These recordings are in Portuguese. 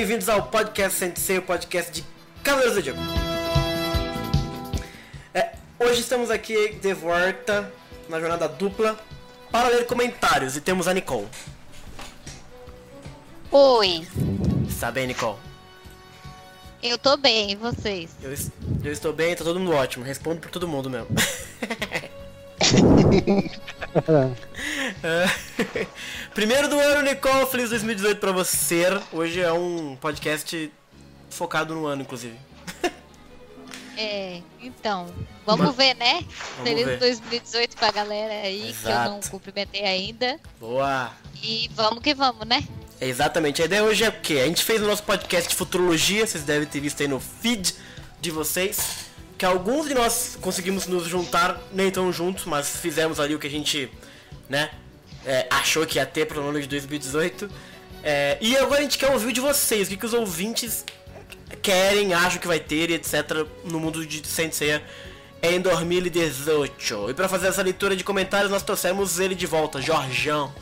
Bem-vindos ao podcast Sensei, o podcast de Cavaleiros do Zodíaco. É, hoje estamos aqui de volta na jornada dupla para ler comentários e temos a Nicole. Oi, Está bem, Nicole? eu tô bem, e vocês? Eu, eu estou bem, tá todo mundo ótimo. Respondo por todo mundo mesmo. É. Primeiro do ano, Nicole, feliz 2018 pra você. Hoje é um podcast focado no ano, inclusive. É, então, vamos Mas- ver, né? Vamos Feliz ver. 2018 pra galera aí que eu não Exato. cumprimentei ainda. Boa! E vamos que vamos, né? É exatamente. A ideia hoje é o quê? A gente fez o nosso podcast de futurologia, vocês devem ter visto aí no feed de vocês. Que alguns de nós conseguimos nos juntar, nem tão juntos, mas fizemos ali o que a gente, né, é, achou que ia ter pro ano de 2018. É, e agora a gente quer ouvir de vocês, o que, que os ouvintes querem, acham que vai ter, e etc. no mundo de Sensei em 2018. E pra fazer essa leitura de comentários, nós trouxemos ele de volta, Jorjão.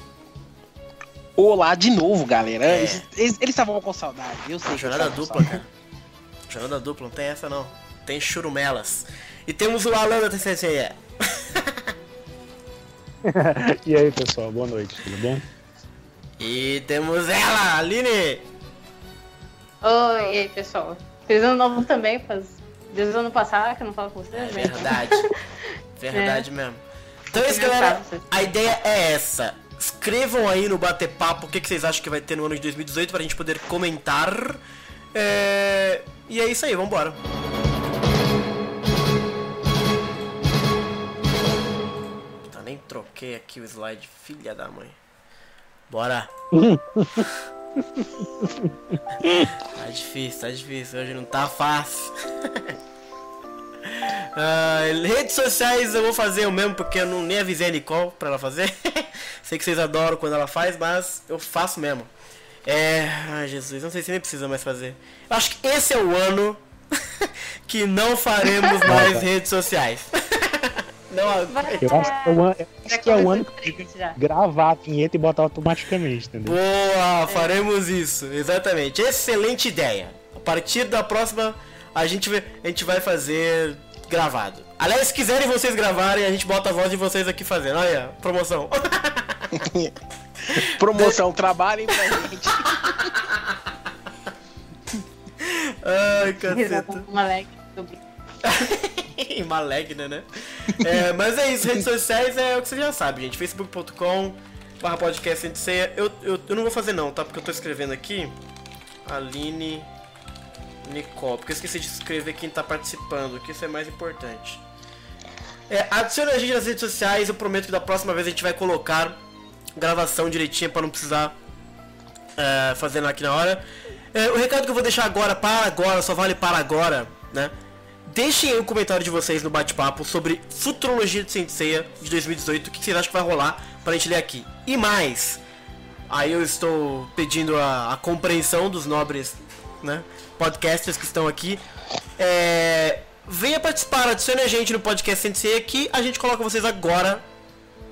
Olá de novo, galera. É. Eles- estavam com saudade. Eu sei. Jornada dupla, cara. Jornada dupla, não tem essa não. Tem churumelas. E temos o Alan da TCCE. E aí, pessoal, boa noite, tudo bom? E temos ela, Aline. Oi, e aí, pessoal. Feliz ano novo também, faz desde o ano passado que eu não falo com vocês, né? Verdade. Verdade mesmo. Então é isso, galera. vocês. A ideia é essa. Escrevam aí no Bater-Papo o que, que vocês acham que vai ter no ano de 2018 pra gente poder comentar. É... E é isso aí, vambora. Troquei aqui o slide, filha da mãe. Bora. tá difícil, tá difícil. Hoje não tá fácil. Ah, redes sociais eu vou fazer eu mesmo porque eu não nem avisei a Nicole pra ela fazer. sei que vocês adoram quando ela faz, mas eu faço mesmo. É. Ai Jesus, não sei se nem precisa mais fazer. Eu acho que esse é o ano que não faremos mais redes sociais. Não, Vai- Eu acho que é o acho que é o ano que gravar a vinheta e botar automaticamente, entendeu? Boa, faremos isso, exatamente. Excelente ideia. A partir da próxima, a gente, vai- a gente vai fazer gravado. Aliás, se quiserem vocês gravarem, a gente bota a voz de vocês aqui fazendo. Olha, promoção. Promoção, trabalhem pra gente. Ai, caceta. com uma Malegna, né? É, mas é isso, redes sociais é o que você já sabe, gente. facebook.com barra podcast ceia. Eu, eu, eu não vou fazer não, tá? Porque eu tô escrevendo aqui. Aline Nicole. Porque eu esqueci de escrever quem tá participando, que isso é mais importante. É, adicione a gente nas redes sociais, eu prometo que da próxima vez a gente vai colocar gravação direitinha pra não precisar é, fazendo aqui na hora. É, o recado que eu vou deixar agora, para agora, só vale para agora, né? Deixem aí o comentário de vocês no bate-papo sobre Futurologia de Senseiya de 2018, o que vocês acham que vai rolar pra gente ler aqui. E mais, aí eu estou pedindo a, a compreensão dos nobres né, podcasters que estão aqui. É, venha participar, adicione a gente no podcast Senseiya que a gente coloca vocês agora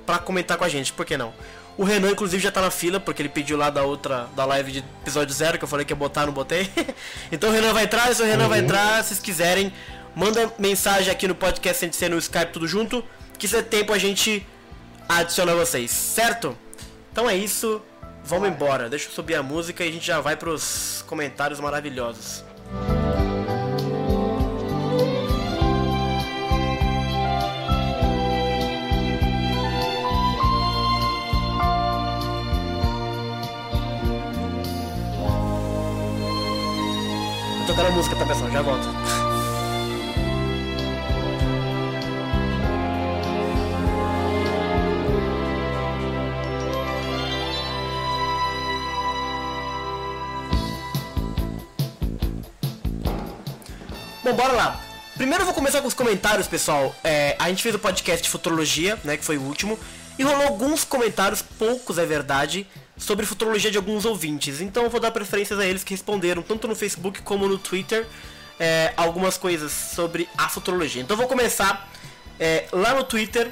pra comentar com a gente, por que não? O Renan, inclusive, já tá na fila, porque ele pediu lá da outra, da live de episódio zero, que eu falei que ia botar, não botei. então o Renan vai entrar, se o Renan vai entrar, se vocês quiserem, manda mensagem aqui no podcast sem ser no Skype tudo junto, que se é tempo a gente adiciona vocês, certo? Então é isso, vamos embora. Deixa eu subir a música e a gente já vai pros comentários maravilhosos. Vou tocar a música, tá pessoal? Já volto. Bom, bora lá. Primeiro eu vou começar com os comentários, pessoal. É, a gente fez o podcast futurologia, né, que foi o último, e rolou alguns comentários, poucos é verdade, sobre futurologia de alguns ouvintes. Então eu vou dar preferências a eles que responderam, tanto no Facebook como no Twitter, é, algumas coisas sobre a futurologia. Então eu vou começar é, lá no Twitter,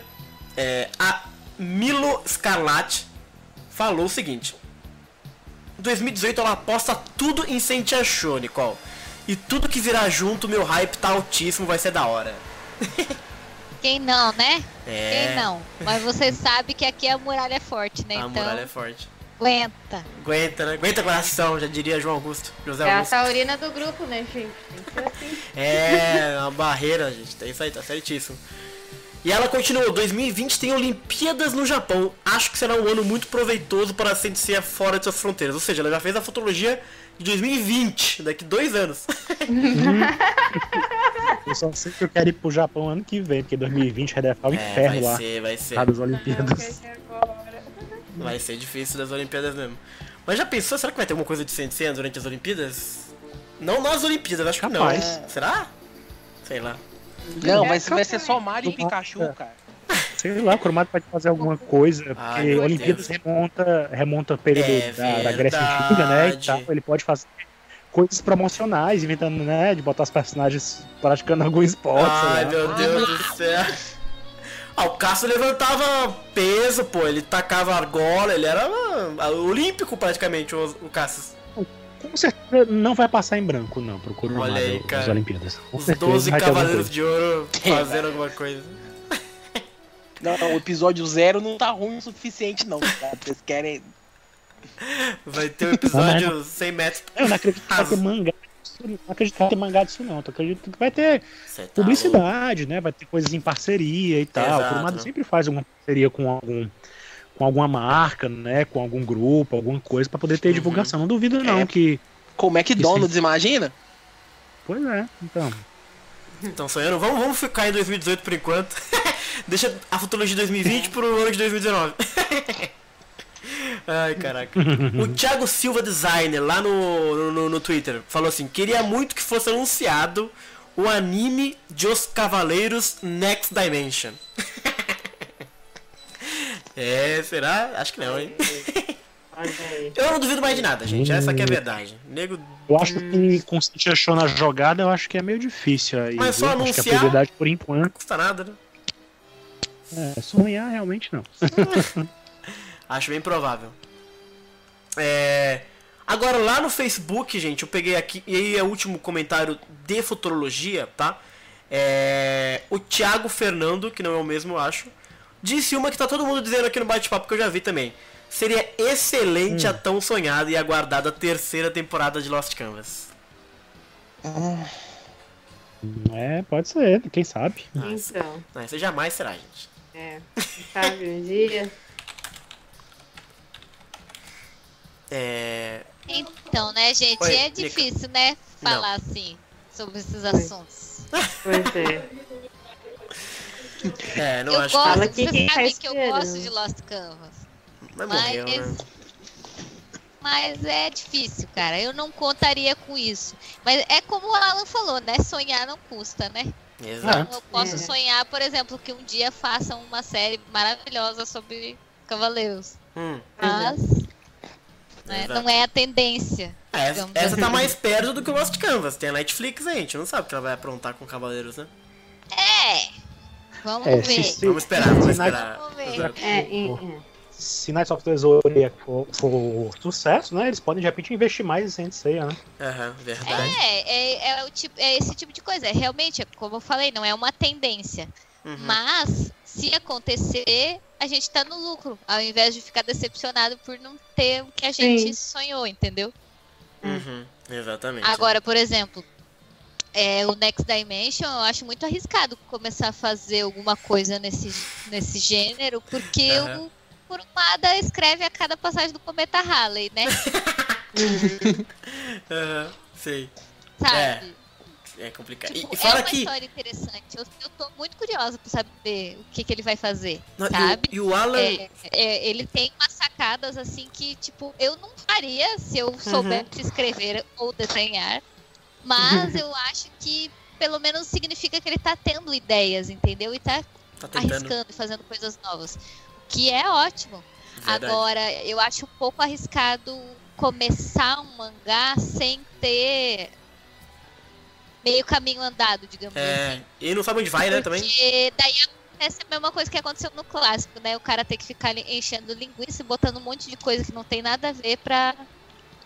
é, a Milo Scarlatti falou o seguinte. 2018 ela aposta tudo em Sentia Show, Nicole. E tudo que virar junto, meu hype tá altíssimo, vai ser da hora. Quem não, né? É. Quem não? Mas você sabe que aqui a muralha é forte, né? A então, muralha é forte. aguenta. Aguenta, né? Aguenta coração, já diria João Augusto. José É a Augusto. taurina do grupo, né, gente? Assim. É, uma barreira, gente. É isso aí, tá certíssimo. E ela continuou, 2020 tem Olimpíadas no Japão. Acho que será um ano muito proveitoso para a Sensei fora de suas fronteiras. Ou seja, ela já fez a futurologia de 2020, daqui dois anos. Eu só sei que eu quero ir pro Japão ano que vem, porque 2020 vai dar o É, inferno vai lá. ser, vai ser. Lá das Olimpíadas. Vai ser difícil das Olimpíadas mesmo. Mas já pensou, será que vai ter alguma coisa de Sensei durante as Olimpíadas? Não nas Olimpíadas, acho que Capaz. não. Será? Sei lá. Não, É, mas vai ser só Mario e Pikachu, cara. Sei lá, o Kurumada pode fazer alguma coisa, Ai, porque meu Olimpíadas Deus. remonta, remonta ao período É da, da Grécia Antiga, né? E tal. Ele pode fazer coisas promocionais, inventando, né? De botar os personagens praticando algum esporte. Ai, meu Deus do céu. Ah, o Cássio levantava peso, pô. Ele tacava argola, ele era ah, olímpico praticamente, o, o Cássio. Com certeza não vai passar em branco, não, pro Kurumada Olha aí, cara. Olimpíadas. Com Os certeza 12 vai ter alguma Cavaleiros de Ouro fazendo alguma coisa. Não, não, o episódio zero não tá ruim o suficiente, não. Tá? Vocês querem. Vai ter um episódio 100 metros. Eu não acredito que vai ter mangá não acredito que vai ter mangá disso, não. Eu acredito que vai ter tá louco. publicidade, né? Vai ter coisas em parceria e tal. Exato, o Kurumada né? sempre faz alguma parceria com algum com alguma marca, né? Com algum grupo, alguma coisa pra poder ter Uhum. divulgação. Não duvido não É. que Como é que imagina? Pois é, então. Então, sonhando, vamos, vamos ficar em 2018 por enquanto. Deixa a futurologia de 2020 pro ano de 2019. Ai, caraca. O Thiago Silva Designer, lá no, no, no Twitter, falou assim: queria muito que fosse anunciado o anime de Os Cavaleiros Next Dimension. é, será? Acho que não, hein? Aí. Eu não duvido mais de nada, gente. Essa aqui é a verdade. Nego. Eu acho que com Cintia Show na jogada, eu acho que é meio difícil aí. Mas só viu? Acho que a anunciar- prioridade por enquanto custa nada, né? é sonhar realmente não. Acho bem provável. É... Agora lá no Facebook, gente, eu peguei aqui, e aí é o último comentário de futurologia, tá? É... O Thiago Fernando, que não é o mesmo, eu acho, disse uma que tá todo mundo dizendo aqui no bate-papo que eu já vi também. Seria excelente a tão sonhada e aguardada terceira temporada de Lost Canvas. É, pode ser, quem sabe. Então, Não, isso jamais será, gente. é. Sabe, um dia. É... Então, né, gente? Oi, é difícil, né? Falar assim sobre esses assuntos. Pois é. É, não eu acho gosto, Fala que... que vocês quem tá sabem que eu gosto de Lost Canvas. Mas morreu, Mas, né? mas é difícil, cara. Eu não contaria com isso. Mas é como o Alan falou, né? Sonhar não custa, né? Exato. Então eu posso É. sonhar, por exemplo, que um dia façam uma série maravilhosa sobre Cavaleiros. Hum. Mas né, não é a tendência. É, essa assim. tá mais perto do que o Lost Canvas. Tem a Netflix aí, a gente não sabe o que ela vai aprontar com Cavaleiros, né? É! Vamos É, ver. se, se, Vamos esperar, vamos esperar. Vamos ver. É, e- e- se Knights of the Zodiac for, for sucesso, né? Eles podem de repente investir mais em Saint Seiya, né? Aham, verdade. É, é, é, o tipo, é esse tipo de coisa. Realmente, é como eu falei, não é uma tendência. Uhum. Mas, se acontecer, a gente tá no lucro. Ao invés de ficar decepcionado por não ter o que a gente Sim. sonhou, entendeu? Uhum, exatamente. Agora, por exemplo, é, o Next Dimension, eu acho muito arriscado começar a fazer alguma coisa nesse, nesse gênero, porque Aham. Kurumada escreve a cada passagem do Cometa Halley, né? Aham, sei. Sabe? É complicado. Tipo, e, e é uma que. história interessante. Eu, eu tô muito curiosa pra saber o que, que ele vai fazer, Não, e o- sabe? e, o, Alan. É, é, ele tem umas sacadas assim que, tipo, eu não faria se eu soubesse escrever ou desenhar. Mas eu acho que pelo menos significa que ele tá tendo ideias, entendeu? E tá Tá arriscando e fazendo coisas novas. Que é ótimo. Verdade. Agora, eu acho um pouco arriscado começar um mangá sem ter meio caminho andado, digamos assim. É, e não sabe onde vai, né, também? Porque daí acontece a mesma coisa que aconteceu no clássico, né? O cara tem que ficar enchendo linguiça e botando um monte de coisa que não tem nada a ver pra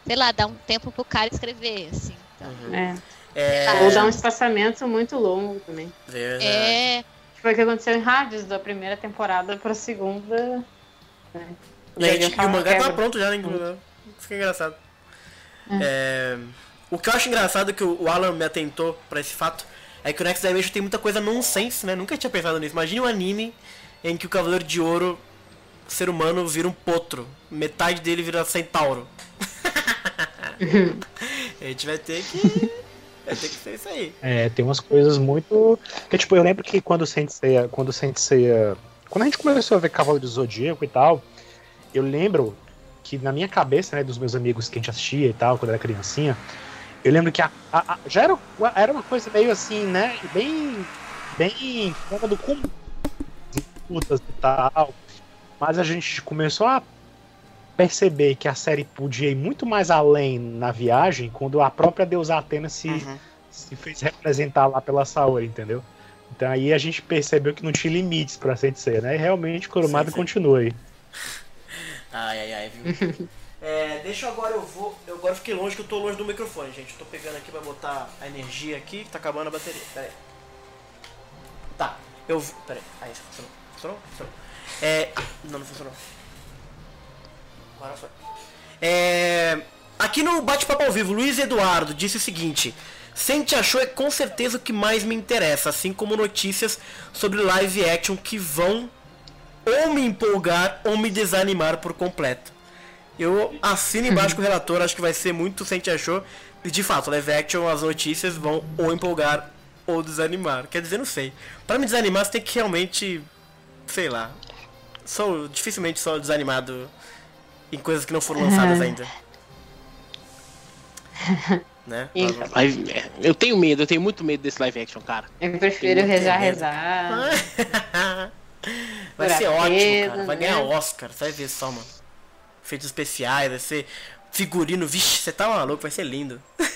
sei lá, dar um tempo pro cara escrever, assim. Então, Uhum. É. É, Ou dar um espaçamento muito longo também. verdade. é, Foi o que aconteceu em Hades, da primeira temporada pra segunda. né? E, gente- e o mangá tá quebra. pronto já, né? inclusive. Isso que é engraçado. É, O que eu acho engraçado que o Alan me atentou pra esse fato é que o Next Dimension tem muita coisa nonsense, né? Nunca tinha pensado nisso. Imagine um anime em que o Cavaleiro de Ouro, ser humano, vira um potro. Metade dele vira centauro. a gente vai ter que. Vai ter que ser isso aí. É, tem umas coisas muito. Que, tipo, eu lembro que quando o Sensei. Quando o Sensei. Quando a gente começou a ver Cavalo do Zodíaco e tal, eu lembro que na minha cabeça, né, dos meus amigos que a gente assistia e tal, quando era criancinha, eu lembro que a, a- a- já era, era uma coisa meio assim, né? Bem. Bem fora do comum. Lutas e tal. Mas a gente começou a perceber que a série podia ir muito mais além na viagem quando a própria deusa Atena se, Uhum. se fez representar lá pela Saori, entendeu? Então aí a gente percebeu que não tinha limites pra Sensei, né? E realmente Kurumada continua aí. Ai, ai, ai, viu? É, deixa eu agora, eu vou. Eu agora fiquei longe que eu tô longe do microfone, gente. Eu tô pegando aqui pra botar a energia aqui, que tá acabando a bateria. Pera aí. Tá, eu. vou- Pera aí. Aí, funcionou. Funcionou? Funcionou. É. Não, não funcionou. Agora foi. É. Aqui no Bate-Papo ao Vivo, Luiz Eduardo disse o seguinte: Sente achou é com certeza o que mais me interessa, assim como notícias sobre live action que vão ou me empolgar ou me desanimar por completo. Eu assino embaixo com o relator, acho que vai ser muito Sente achou. E de fato, live action, as notícias vão ou empolgar ou desanimar. Quer dizer, não sei. Pra me desanimar, você tem que realmente. Sei lá. Sou dificilmente sou desanimado em coisas que não foram lançadas ainda. né? Então. É, Eu tenho medo, eu tenho muito medo desse live action, cara. Eu prefiro rezar, rezar. Vai ser ótimo, cara. Vai ganhar né? Oscar, você vai ver só, mano. Efeitos especiais, vai ser figurino. Vixe, você tá maluco, vai ser lindo.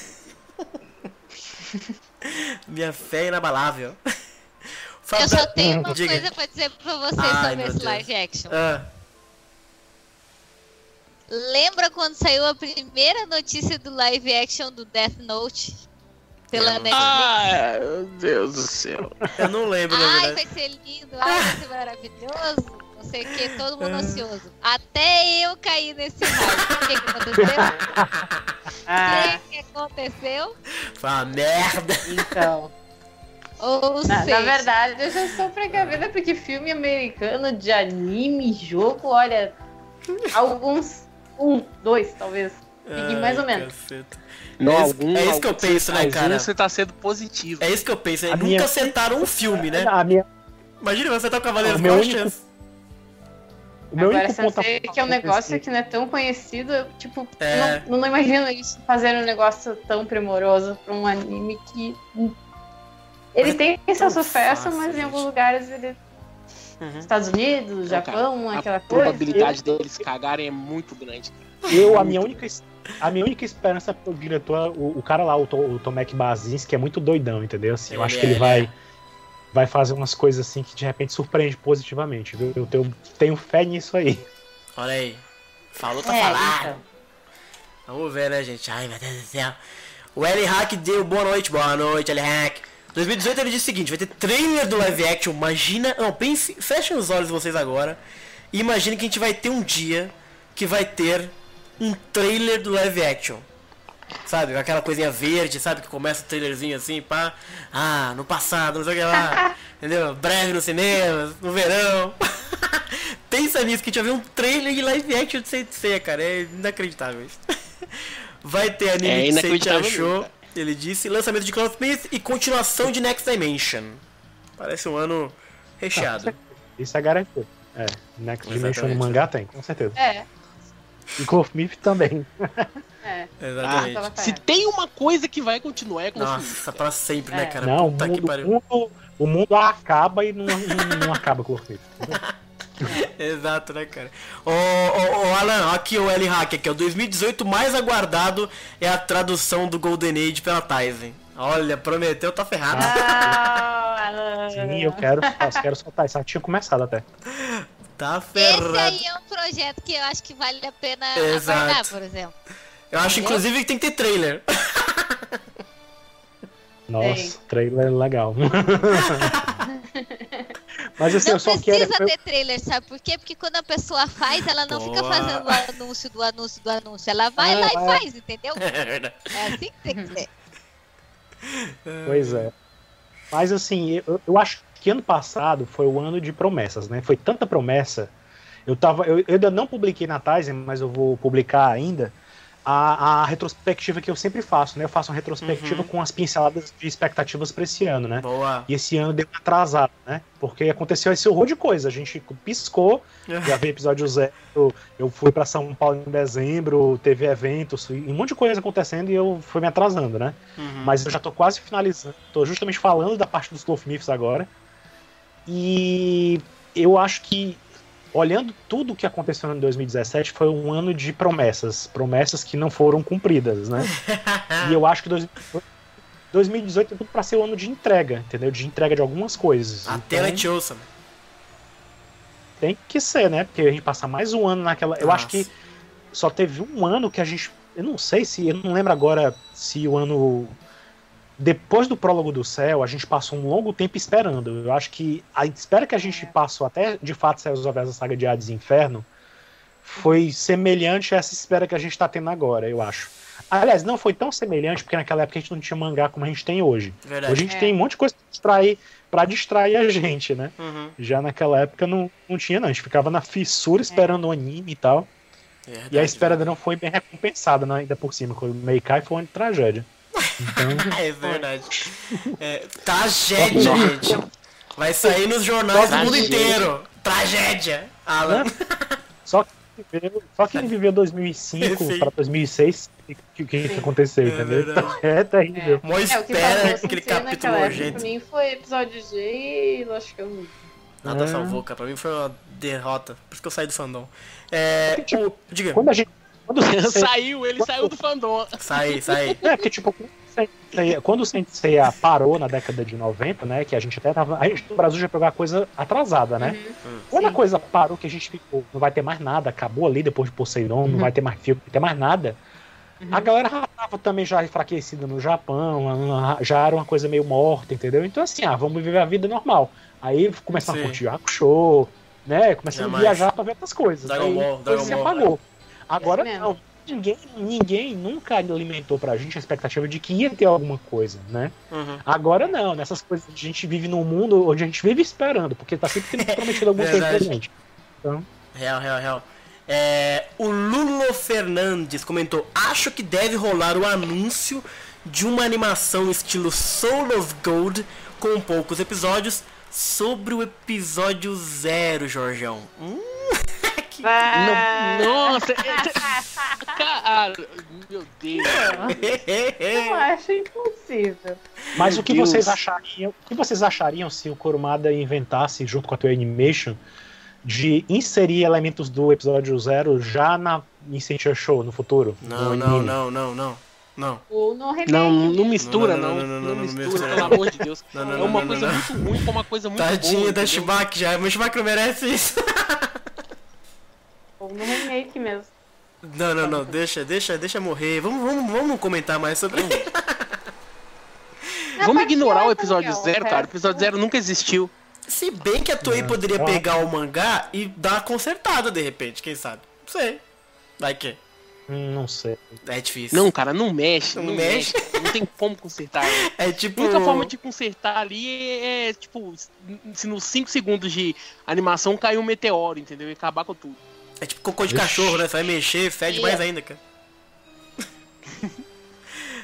Minha fé é inabalável. eu só tenho uma Diga. coisa pra dizer pra você Ai, sobre esse Deus. live action. Ah, Lembra quando saiu a primeira notícia do live action do Death Note? Pela. Netflix? Ah, meu Deus do céu. eu não lembro, na Ai, verdade. vai ser lindo, ai, vai ser maravilhoso. Não sei o que, todo mundo ansioso. Até eu caí nesse hype. O que, que aconteceu? Ah, O que, que aconteceu? Foi uma merda. então. Ou Na, seja, na verdade, eu já estou precavida porque filme americano de anime, jogo, olha. Alguns. Um, dois, talvez. Peguei mais ou Ai, menos. caceta. Não, É isso- algum, é isso que eu penso, né, cara? Você tá sendo positivo. É isso que eu penso. A Nunca minha- acertaram um filme, né? A minha, Imagina você tá com Cavaleiros único- chance. o meu Agora, único ponto que é um negócio que não é tão conhecido, eu, tipo, É. não, não imagino isso fazer um negócio tão primoroso pra um anime que. Ele Mas é tem tão seu sucesso, fácil, mas em gente. alguns lugares ele. Uhum. Estados Unidos, Não, Japão, cara, aquela a coisa. probabilidade deles cagarem é muito grande. Eu, a minha única, a minha única esperança pro diretor, o, o cara lá, o, o Tomek Basinski, é muito doidão, entendeu? Assim, eu Ele acho que é, ele ele vai, vai fazer umas coisas assim que de repente surpreende positivamente, viu? Eu tenho, tenho fé nisso aí. Olha aí. Falou, tá É, falado. então. Vamos ver, né, gente? Ai, meu Deus do céu. O L Hack deu boa noite, boa noite, L Hack. 2018 ele disse o seguinte: vai ter trailer do live action. Imagina. Não, pense. Fechem os olhos vocês agora. E imagine que a gente vai ter um dia que vai ter um trailer do live action. Sabe? Aquela coisinha verde, sabe? Que começa o trailerzinho assim, pá. Ah, no passado, não sei o que lá. entendeu? Breve no cinema, no verão. Pensa nisso, que a gente vai ver um trailer de live action de Sensei, cara. É inacreditável isso. Vai ter anime É que inacreditável achou. cara. Ele disse lançamento de Cloud Smith e continuação de Next Dimension. Parece um ano recheado. Isso é garantido. É, Next Dimension Exatamente. no mangá tem, com certeza. É, E Clothmith também. é. Exatamente. tava Se tem uma coisa que vai continuar é com Nossa, pra sempre, né, É. cara? Não, o Puta que mundo, pariu. o mundo, o mundo acaba e não, não, não acaba com o Clothmith. Exato, né, cara? Ô, ô, ô, Alan, aqui o L Hack, aqui, o 2018 mais aguardado é a tradução do Golden Age pela Tizen. Olha, prometeu, tá ferrado. Ah, Alan. Sim, eu quero, eu quero soltar isso. Já tinha começado até. Tá esse ferrado. aí é um projeto que eu acho que vale a pena Exato. aguardar, por exemplo. Eu acho, Entendeu? inclusive, que tem que ter trailer. Nossa, Tem. trailer legal. Mas assim, Não eu só precisa quero. eu- ter trailer, sabe por quê? Porque quando a pessoa faz, ela não fica Boa. fazendo o anúncio do anúncio do anúncio. Ela vai Ah, lá e é. faz, entendeu? É verdade. É assim que tem que ser. Pois é. Mas assim, eu, eu acho que ano passado foi o ano de promessas, né? Foi tanta promessa. Eu, tava, eu, eu ainda não publiquei na Tizen, mas eu vou publicar ainda a, a retrospectiva que eu sempre faço, né? Eu faço uma retrospectiva Uhum. com as pinceladas de expectativas para esse ano, né? Boa. E esse ano deu uma atrasada, né? Porque aconteceu esse horror de coisa. A gente piscou, já veio episódio zero. Eu fui para São Paulo em dezembro, teve eventos, um monte de coisa acontecendo e eu fui me atrasando, né? Uhum. Mas eu já tô quase finalizando. Tô justamente falando da parte dos Cloth Myths agora. E eu acho que, olhando tudo o que aconteceu em 2017, foi um ano de promessas. Promessas que não foram cumpridas, né? e eu acho que 2018 2018 tem tudo pra ser o ano de entrega, entendeu? De entrega de algumas coisas. Até Então, Letiouça. tem que ser, né? Porque a gente passa mais um ano naquela. Eu acho que só teve um ano que a gente. Eu não sei se. Eu não lembro agora se o ano. Depois do prólogo do céu, a gente passou um longo tempo esperando. Eu acho que a espera que a gente passou até de fato sair os da saga de Hades e Inferno foi semelhante a essa espera que a gente tá tendo agora, eu acho. Aliás, não foi tão semelhante, porque naquela época a gente não tinha mangá como a gente tem hoje. Verdade. Hoje a gente É. tem um monte de coisa pra distrair, pra distrair a gente, né? Uhum. Já naquela época não, não tinha, não. A gente ficava na fissura esperando o anime e tal. Verdade, E a espera não foi bem recompensada, né, ainda por cima. Quando o Meikai foi uma tragédia. Então, É verdade. É, tragédia, gente. Vai sair nos jornais do mundo inteiro. Tragédia. Alan. só, quem viveu, só quem viveu 2005 Sim. para 2006 que, que, que isso aconteceu, É entendeu? verdade. Então, é terrível. Mó É, que falou espera aquele Sensei capítulo nojento. pra mim foi episódio G e acho que eu Nada É. salvou, cara. Pra mim foi uma derrota. Por isso que eu saí do fandom. É. Tipo, o- Diga. Quando a gente. Quando saiu, ele saiu do fandom. Saí, saí. É, porque, tipo, quando o Sensei- quando parou na década de 90, né? Que a gente até tava. A gente no Brasil já pegou a coisa atrasada, né? Hum. Quando a Sim. coisa parou, que a gente ficou, não vai ter mais nada, acabou ali depois de Poseidon, não vai ter mais filme, não vai ter mais nada. A galera já tava também já enfraquecida no Japão, já era uma coisa meio morta, entendeu? Então assim, ah, vamos viver a vida normal. Aí começamos a curtir o show, né? Começamos a viajar pra ver outras coisas. Dragon Aí Ball, a Dragon se Ball. apagou. Agora mesmo. não. Ninguém, ninguém nunca alimentou pra gente a expectativa de que ia ter alguma coisa, né? Uhum. Agora não, nessas coisas a gente vive num mundo onde a gente vive esperando, porque tá sempre tendo prometido alguma coisa pra gente. Então, Real, real, real. É, o Lulo Fernandes comentou: Acho que deve rolar o anúncio de uma animação estilo Soul of Gold com poucos episódios sobre o episódio zero, Jorgão. Hum, Ah, Não, nossa, é- cara, meu Deus. Eu acho impossível. Mas Meu o que Deus. vocês achariam? O que vocês achariam se o Kurumada inventasse, junto com a Toei Animation, de inserir elementos do episódio zero já na em Sentia Show no futuro? Não, no não, não, não, não. Não. Ou remake. Não, não mistura, Não, não. não, Não, não, não, não, não mistura, mistura. pelo amor de Deus. Não, não, é não, uma não, coisa não. muito ruim com uma coisa muito boa. Tadinho da? Shibaki já. Mas Shibaki não merece isso. Ou no remake mesmo. Não, não, não. Deixa, deixa, deixa morrer. Vamos, vamos, vamos comentar mais sobre isso. Não, Vamos ignorar o episódio Rafael, zero, cara. O resto- episódio zero nunca existiu. Se bem que a Toei Não, poderia ó. pegar o mangá e dar uma consertada de repente, quem sabe? Não sei. Vai que? Não sei. É difícil. Não, cara, não mexe. Não Não, mexe. mexe. Não tem como consertar. É A tipo. única forma de consertar ali é, é, tipo, se nos 5 segundos de animação cair um meteoro, entendeu? E acabar com tudo. É tipo cocô de Vixe. cachorro, né? Você vai mexer, fede mais ainda, cara.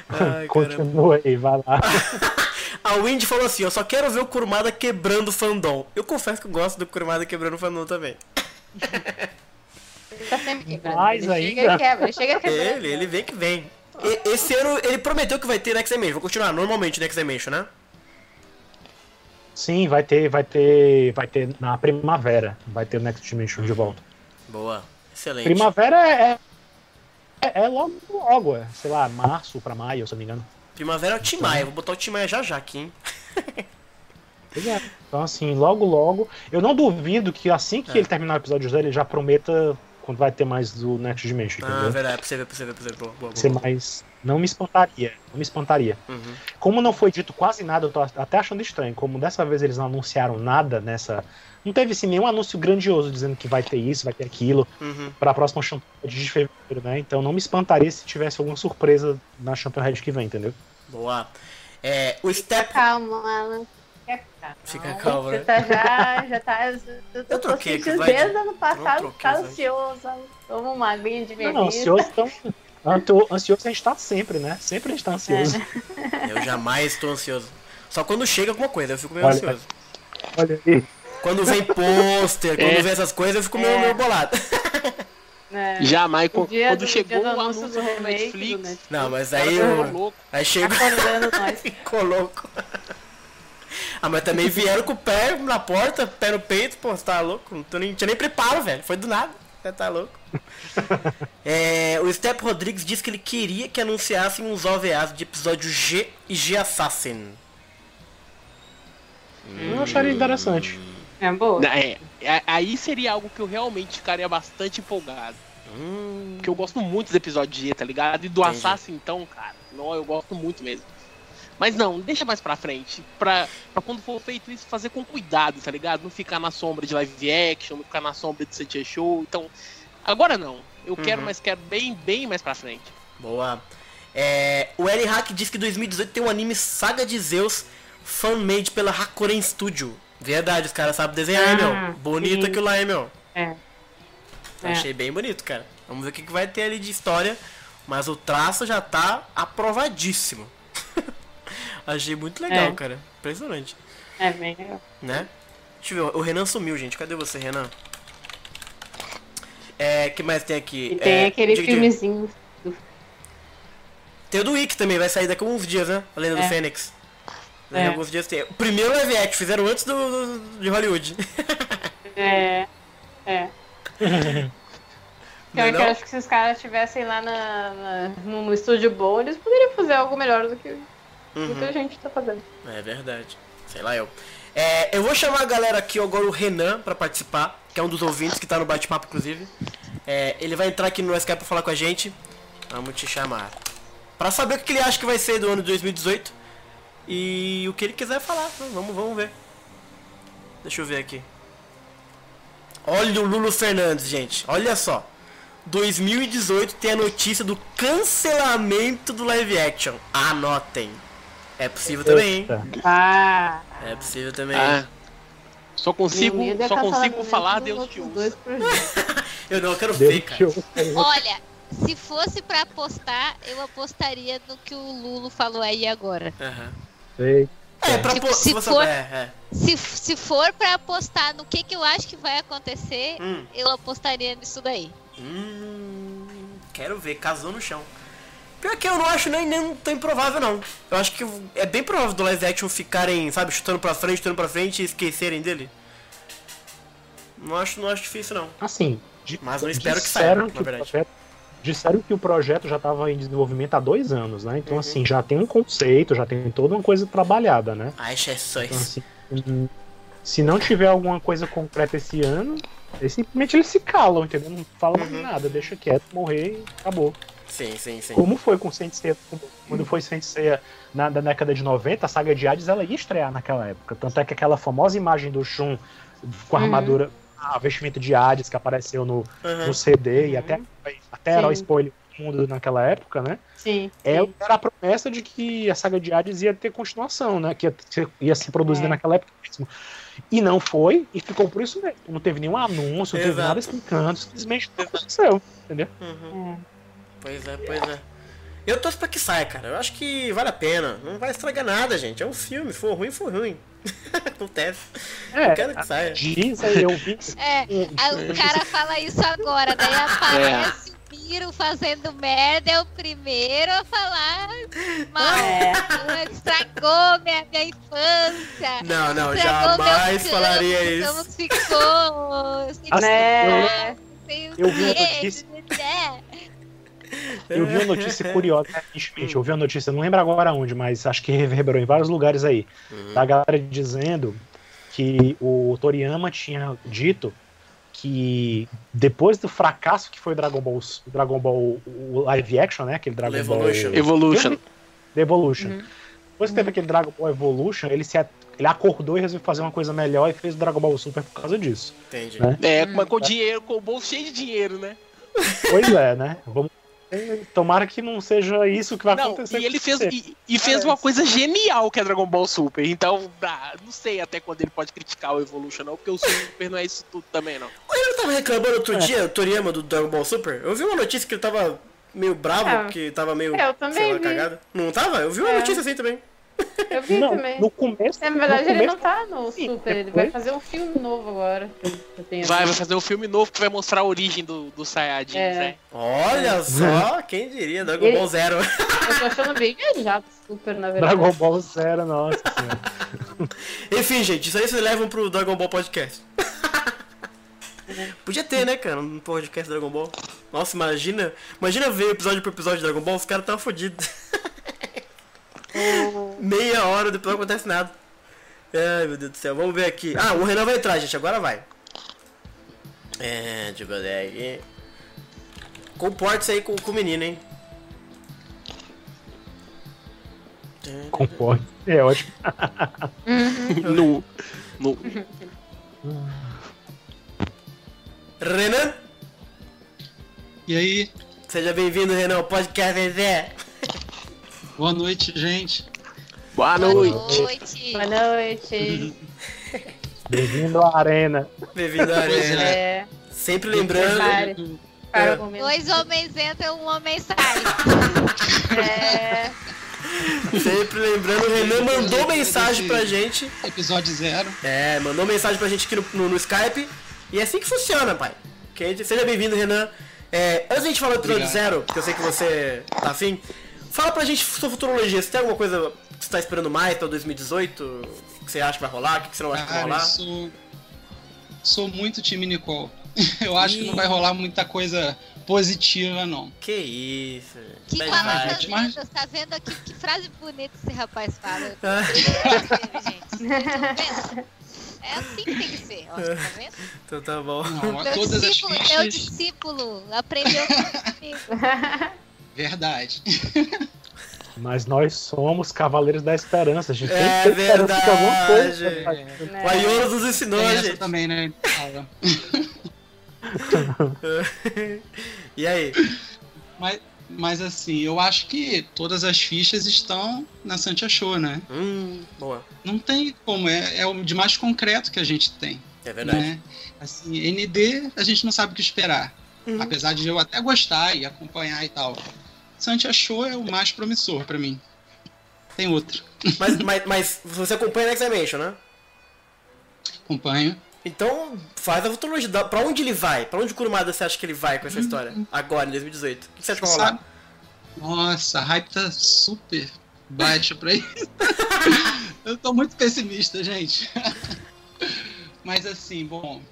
Ai, caramba. Continua aí, vai lá. A Windy falou assim: Eu só quero ver o Kurumada quebrando o fandom. Eu confesso que eu gosto do Kurumada quebrando o fandom também. Ele tá sempre quebrando. Mais ele ainda. chega e quebra, ele chega. Ele, ele vem que vem. E- esse ano ele prometeu que vai ter Next Dimension. Vou continuar normalmente Next Dimension, né? Sim, vai ter, vai ter, vai ter na primavera, vai ter o Next Dimension de volta. Boa. Excelente. Primavera é, é, é logo, logo, é, sei lá, março pra maio, se não me engano. Primavera é o Timaya. Vou botar o Timaya já já aqui, hein? Pois é. Então, assim, logo, logo. Eu não duvido que assim que É. ele terminar o episódio zero, ele já prometa quando vai ter mais do Next Dimension, Ah, entendeu? verdade, pra você ver, pra você ver, pra você ver. Boa, boa, Ser boa. mais. Não me espantaria. Não me espantaria. Uhum. Como não foi dito quase nada, eu tô até achando estranho. Como dessa vez eles não anunciaram nada nessa. Não teve assim, nenhum anúncio grandioso dizendo que vai ter isso, vai ter aquilo Uhum. para a próxima Champions de fevereiro, né? Então não me espantaria se tivesse alguma surpresa na Champions Red que vem, entendeu? Boa. É, o Fica Step. calma, Alan. Fica calma. Fica calma, Você né? tá já, já tá. Eu tô Eu troquei sentindo vai, desde ano passado, troquei, tá ansioso. Toma uma aguinha de Não, bebida. não, ansioso então. Anto- Ansioso a gente tá sempre, né? Sempre a gente tá ansioso. Eu jamais estou ansioso. Só quando chega alguma coisa, eu fico meio Olha. ansioso. Olha aí. Quando vem pôster, quando É. vem essas coisas, eu fico meio, É. meio bolado. né? Jamais, O quando, dia quando do- chegou o anúncio anúncio do remake do Netflix, Netflix. Não, mas aí ficou eu. Aí chega. Ficou louco. Ah, mas também vieram com o pé na porta, pé no peito, pô, você tá louco? Não tô nem, tinha nem preparo, velho. Foi do nada. Você tá louco. É, o Step Rodrigues disse que ele queria que anunciassem uns OVAs de episódio G e G Assassin. Eu acharia interessante. É boa. É, é, aí seria algo que eu realmente ficaria bastante empolgado. Hum, Porque eu gosto muito dos episódios de G, tá ligado? E do Entendi. Assassin, então, cara, não, eu gosto muito mesmo. Mas não, deixa mais pra frente. Pra, pra quando for feito isso, fazer com cuidado, tá ligado? Não ficar na sombra de live action, não ficar na sombra de CT Show. Então, agora não. Eu quero, Uhum. mas quero bem, bem mais pra frente. boa. É, o Eri Hack disse que 2018 tem um anime Saga de Zeus fan-made pela Hakuren Studio. Verdade, os caras sabem desenhar, hein, Ah, meu? Bonito sim. aquilo lá, hein, meu? É. É. Achei bem bonito, cara. Vamos ver o que, que vai ter ali de história. Mas o traço já tá aprovadíssimo. Achei muito legal, É. cara. Impressionante. É bem legal. Né? Deixa eu ver, o Renan sumiu, gente. Cadê você, Renan? É, que mais tem aqui? E tem É, aquele diga, diga. filmezinho. Tem o do Wick também, vai sair daqui a uns dias, né? A Lenda do É. Fênix. Daqui a É. alguns dias tem. O primeiro live action, fizeram antes do, do- de Hollywood. É. É. Não é Pior que eu acho que se os caras estivessem lá na, na- no estúdio bom, eles poderiam fazer algo melhor do que Uhum. muita gente tá fazendo. É verdade. Sei lá eu. É, eu vou chamar a galera aqui agora, o Renan, pra participar, que é um dos ouvintes que tá no bate-papo, inclusive. É, ele vai entrar aqui no Skype pra falar com a gente. Vamos te chamar. Pra saber o que ele acha que vai ser do ano de 2018. E o que ele quiser falar. Vamos, vamos ver. Deixa eu ver aqui. Olha o Lulu Fernandes, gente. Olha só. 2018 tem a notícia do cancelamento do live action. Anotem. É possível também. Ah, É possível também. Ah, só consigo, é só consigo falar Deus te ouça. Eu não eu quero Deus ver, cara. Olha, se fosse pra apostar, eu apostaria no que o Lulo falou aí agora. Aham. Sei. É, pra Tipo, se você- for- É, é. Se, se for pra apostar no que, que eu acho que vai acontecer, Hum. eu apostaria nisso daí. Hum, quero ver, casou no chão. Pior que eu não acho nem, nem tão improvável, não. Eu acho que é bem provável do live action ficarem, sabe, chutando pra frente, chutando pra frente e esquecerem dele. Não acho, não acho difícil, não. Assim, Mas não espero que saia, disseram na que o verdade. projeto- Disseram que o projeto já estava em desenvolvimento há dois anos, né? Então, Uhum. assim, já tem um conceito, já tem toda uma coisa trabalhada, né? Ai, Então, Jesus. assim, se não tiver alguma coisa concreta esse ano, eles simplesmente eles se calam, entendeu? Não falam mais Uhum. nada, deixa quieto, morrer e acabou. Sim, sim, sim. Como foi com Saint Seiya, quando foi Saint Seiya na, na década de 90, a saga de Hades ela ia estrear naquela época. Tanto é que aquela famosa imagem do Shun com a Uhum. armadura, a vestimenta de Hades que apareceu no, Aham. no CD e até, até era o spoiler do mundo naquela época, né? Sim. É, sim. era a promessa de que a saga de Hades ia ter continuação, né? Que ia ser, ia ser produzida É. naquela época mesmo. E não foi, e ficou por isso mesmo. Não teve nenhum anúncio, não teve nada explicando, simplesmente não aconteceu, entendeu? Uhum. É. Pois é, pois é. Eu torço pra que saia, cara. Eu acho que vale a pena. Não vai estragar nada, gente. É um filme. Se for ruim, for ruim. Acontece. Eu quero que saia. diz aí, eu vi. É, o cara fala isso agora, daí aparece o Miro fazendo merda, é o primeiro a falar mal. É. Estragou minha, minha infância. Não, não, jamais falaria isso. Como ficou. sem Assim, Né? sei o eu vi uma quê, notícia- né? Eu vi uma notícia curiosa recentemente. Eu vi uma notícia, não lembro agora onde, mas acho que reverberou em vários lugares aí. Uhum. Da galera dizendo que o Toriyama tinha dito que depois do fracasso que foi Dragon Ball, Dragon Ball o live action, né? Aquele Dragon Evolution. Ball Evolution. The Evolution. Uhum. Depois que teve aquele Dragon Ball Evolution, ele se ele acordou e resolveu fazer uma coisa melhor e fez o Dragon Ball Super por causa disso. Entendi. Né? É, mas com dinheiro, com o bolso cheio de dinheiro, né? Pois é, né? Vamos Tomara que não seja isso que vai Não, acontecer. e ele com fez, você. e, e fez Parece. uma coisa genial que é Dragon Ball Super. Então, ah, não sei até quando ele pode criticar o Evolution, não, porque o Super não é isso tudo também, não. Ele tava reclamando outro É. dia, o Toriyama do Dragon Ball Super. Eu vi uma notícia que ele tava meio bravo, É. que tava meio. É, eu também sei lá, vi. cagado. Não tava? Eu vi uma É. notícia assim também. Eu vi Não, também. no começo. É, na verdade, no ele começo, não tá no Sim, Super, ele depois- vai fazer um filme novo agora. Vai, vai fazer um filme novo que vai mostrar a origem do, do Saiyajin, É. né? Olha só, quem diria, Dragon Ele- Ball Zero. Eu tô achando bem viajado o Super, na verdade. Dragon Ball Zero, nossa senhora. Enfim, gente, isso aí vocês levam pro Dragon Ball Podcast. Podia ter, né, cara, um podcast Dragon Ball. Nossa, imagina. Imagina ver episódio por episódio de Dragon Ball, os caras tão fodidos. Meia hora depois não acontece nada. Ai, meu Deus do céu. Vamos ver aqui. Ah, o Renan vai entrar, gente. Agora vai. É, deixa eu ver aqui. Comporte-se aí com, com o menino, hein? Concordo. É ótimo. No, no, Renan, E aí, seja bem-vindo, Renan, ao podcast Zé. boa noite, gente. Boa Boa noite. noite. Boa noite. Bem-vindo à Arena. Bem-vindo à Arena. É, Sempre lembrando. Para É. Dois homens entram, um homem sai. É, Sempre lembrando, o Renan mandou mensagem pra gente. Episódio zero. É, mandou mensagem pra gente aqui no, no- no Skype. E é assim que funciona, pai. Gente- seja bem-vindo, Renan. É, antes de a gente falar do episódio Obrigado. zero, que eu sei que você tá afim, fala pra gente sua futurologia. Você tem alguma coisa que você tá esperando mais pra 2018? Que você acha que vai rolar? O que você não acha que vai Cara, eu rolar? sou, sou muito time Nicole. Eu acho que não vai rolar muita coisa positiva, não. Que isso. Que vibes. mas- tá vendo aqui que frase bonita esse rapaz fala? Gente. Tá? É assim que tem que ser, ó, tá vendo? então tá bom. Não, Meu todas as discípulo, meu fichas. discípulo, aprendeu comigo. Verdade. Mas nós somos Cavaleiros da Esperança. A gente É tem que ter esperança de alguma coisa. né? O Aioro nos ensinou, Tem gente. também, né? E aí? Mas, mas assim, eu acho que todas as fichas estão na Santia Show, né? Hum, boa. Não tem como, é, é o de mais concreto que a gente tem. É verdade. né? Assim, ND a gente não sabe o que esperar. Uhum. Apesar de eu até gostar e acompanhar e tal. Santia Show é o mais promissor pra mim. Tem outro. Mas, mas, mas você acompanha Next Dimension, né? Acompanho. Então, faz a futurologia. Pra onde ele vai? Pra onde o Kurumada você acha que ele vai com essa história? Agora, em 2018. O que você acha que vai rolar? Nossa, a hype tá super baixa pra isso. eu tô muito pessimista, gente. Mas assim, bom,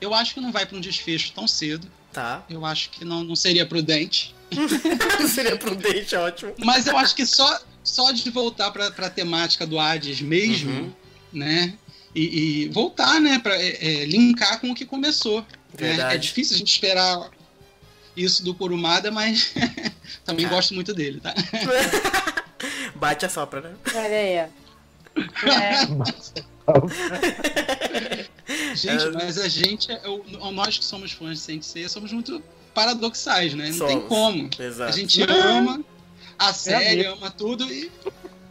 eu acho que não vai pra um desfecho tão cedo. Tá. Eu acho que não, não seria prudente. Seria prudente, ótimo. Mas eu acho que só, só de voltar pra, pra temática do Hades mesmo, Uhum. né? E, e voltar, né? Pra é, é, linkar com o que começou. né? É difícil a gente esperar isso do Kurumada, mas também Ah. gosto muito dele, tá? Bate a sopra, né? Olha aí, ó. É, Gente, É. mas a gente, é o- nós que somos fãs de Sensei, somos muito paradoxais, né? Não tem Somos. como. Exato. A gente ama a série, mesmo. ama tudo e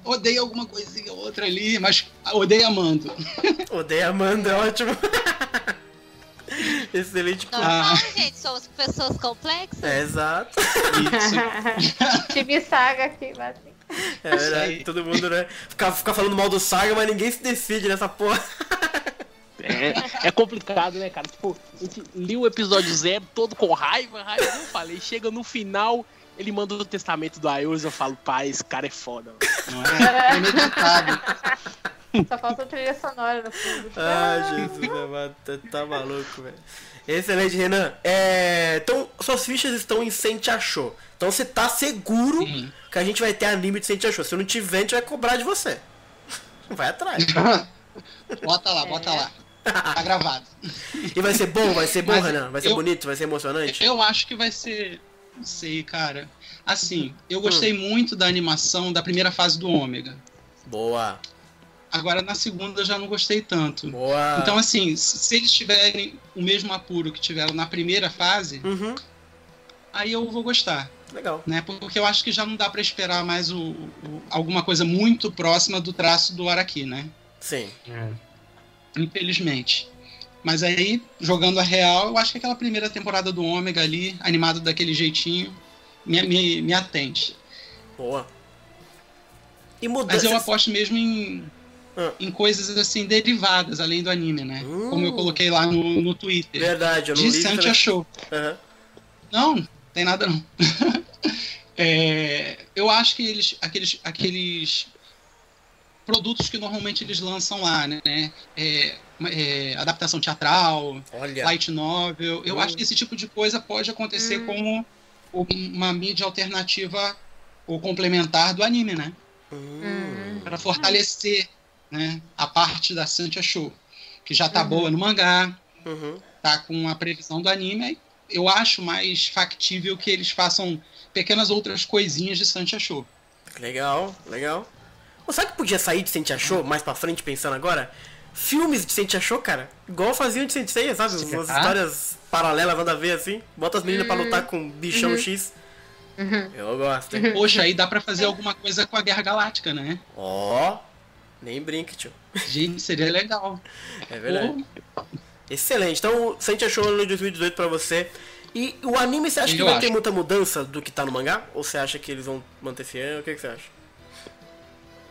odeia alguma coisinha ou outra ali, mas odeia amando. Odeia Amanda, é ótimo. Excelente. Ah. gente, somos pessoas complexas. É, exato. Isso. time saga aqui, vai assim. É verdade. Todo mundo, né? Ficar ficar falando mal do Saga, mas ninguém se decide nessa porra. É, é complicado, né, cara? Tipo, a gente li o episódio zero todo com raiva, raiva, eu não falei. Chega no final, ele manda o testamento do Ayurus, eu falo, pai, esse cara é foda. mano. Não é? É inevitável. Só falta trilha sonora no fundo. Ah, Jesus amado, tá, tá maluco, velho. Excelente, Renan. É, então, suas fichas estão em Sente Achou. Então você tá seguro Sim. que a gente vai ter anime de Sente Achou. Se não tiver, a gente vai cobrar de você. Vai atrás. Bota lá, bota lá. Tá gravado. E vai ser bom, vai ser bom, Mas Renan? Vai ser eu- bonito, vai ser emocionante? Eu acho que vai ser. Não sei, cara. Assim, eu gostei muito da animação da primeira fase do Ômega. Boa, Agora na segunda eu já não gostei tanto. boa. Então, assim, se eles tiverem o mesmo apuro que tiveram na primeira fase, Uhum, aí eu vou gostar, legal. né? Porque eu acho que já não dá pra esperar mais o, o- alguma coisa muito próxima do traço do Araki, né? Sim. É. Infelizmente. Mas aí, jogando a real, eu acho que aquela primeira temporada do Ômega ali, animado daquele jeitinho, me, me, me atende. Boa. E Mas mudança. eu aposto mesmo em, Ah. em coisas assim derivadas, além do anime, né? Hum. Como eu coloquei lá no, no Twitter. Verdade, eu não De li. Santi também. achou. Aham. Não, tem nada não. É, eu acho que eles, aqueles, aqueles produtos que normalmente eles lançam lá, né? É, é, adaptação teatral, Olha. light novel. Eu Hum. acho que esse tipo de coisa pode acontecer como uma mídia alternativa ou complementar do anime, né? Hum. Para fortalecer, né, a parte da Santia Show, que já tá Uhum. boa no mangá, Uhum. tá com a previsão do anime. Eu acho mais factível que eles façam pequenas outras coisinhas de Santia Show. Legal, legal. Sabe que podia sair de Sente Achou mais pra frente, pensando agora? Filmes de Sente Achou, cara. Igual faziam de Sente Seiya, sabe? Umas histórias paralelas, nada a ver assim. Bota as meninas pra Hum. lutar com um bichão Uhum. X. Uhum. Eu gosto, hein? Poxa, aí dá pra fazer alguma coisa com a Guerra Galáctica, né? Ó, nem brinque, tio. Gente, seria legal. É verdade. Pô, Excelente. Então, Sente Achou ano de 2018 pra você. E o anime, você acha que Eu vai acho. ter muita mudança do que tá no mangá? Ou você acha que eles vão manter fiel? O que, que você acha?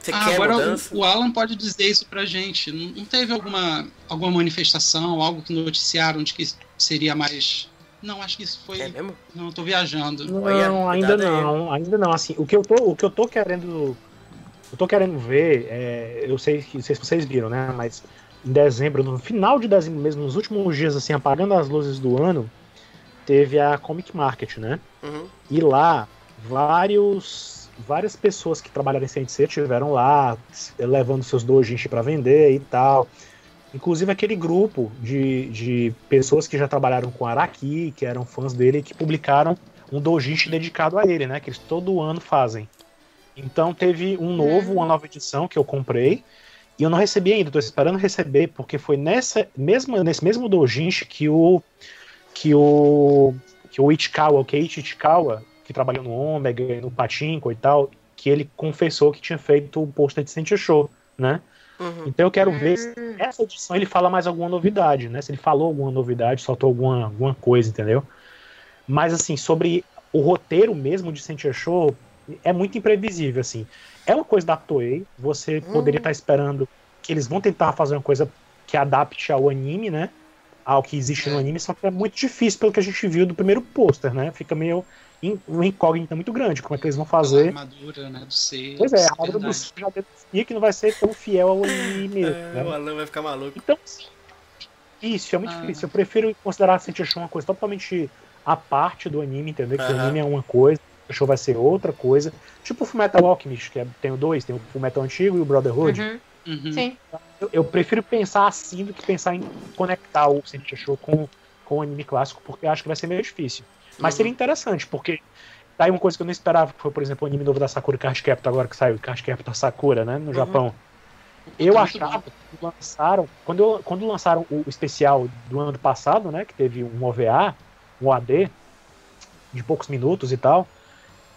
Você Ah, quer agora mudança? o, o Alan pode dizer isso pra gente. Não, não teve alguma, alguma manifestação, algo que noticiaram de que seria mais. Não, acho que isso foi. É mesmo? Não, tô viajando. Não, Olha, ainda cuidado aí. não, ainda não. Assim, o que eu tô, o que eu tô querendo, eu tô querendo ver, é, eu sei que, não sei se vocês viram, né? Mas em dezembro, no final de dezembro mesmo, nos últimos dias, assim, apagando as luzes do ano, teve a Comic Market, né? Uhum. E lá, vários, várias pessoas que trabalharam em CNC estiveram lá, levando seus doujinshi para vender e tal. Inclusive aquele grupo de, de pessoas que já trabalharam com Araki, que eram fãs dele, que publicaram um doujinshi dedicado a ele, né? Que eles todo ano fazem. Então teve um novo, uma nova edição que eu comprei. E eu não recebi ainda, tô esperando receber, porque foi nessa mesma, nesse mesmo doujinshi que o que o que o Ichikawa, o Keiichi Ichikawa, que trabalhou no Omega, e no Pachinko e tal, que ele confessou que tinha feito o pôster de Sentia Show, né? Uhum. Então eu quero ver se essa edição ele fala mais alguma novidade, né? Se ele falou alguma novidade, soltou alguma, alguma coisa, entendeu? Mas assim, sobre o roteiro mesmo de Sentia Show, é muito imprevisível, assim. É uma coisa da Toei, você poderia estar esperando que eles vão tentar fazer uma coisa que adapte ao anime, né? Ao que existe no É. anime, só que é muito difícil pelo que a gente viu do primeiro pôster, né? Fica meio uma incógnita muito grande, como é que eles vão A fazer. armadura, né? Do C. Pois é, a armadura do. Seiya já denuncia que não vai ser tão fiel ao anime mesmo, É, né? o Alan vai ficar maluco. Então, sim, isso é muito Ah. difícil. Eu prefiro considerar a Sentia Show uma coisa totalmente à parte do anime, entendeu? Que o anime é uma coisa, o show vai ser outra coisa. Tipo o Fullmetal Alchemist, que é, tem o dois, tem o Fullmetal antigo e o Brotherhood. Uhum. Uhum. Sim. Eu, eu prefiro pensar assim do que pensar em conectar o Sentia Show com, com o anime clássico, porque eu acho que vai ser meio difícil. Mas Uhum. seria interessante, porque tá aí uma coisa que eu não esperava, que foi, por exemplo, o anime novo da Sakura Card Captor agora que saiu, Card Captor Sakura, né, no Japão. Eu Tá achava que lançaram, quando, eu- quando lançaram o especial do ano passado, né, que teve um OVA, um OAD, de poucos minutos e tal,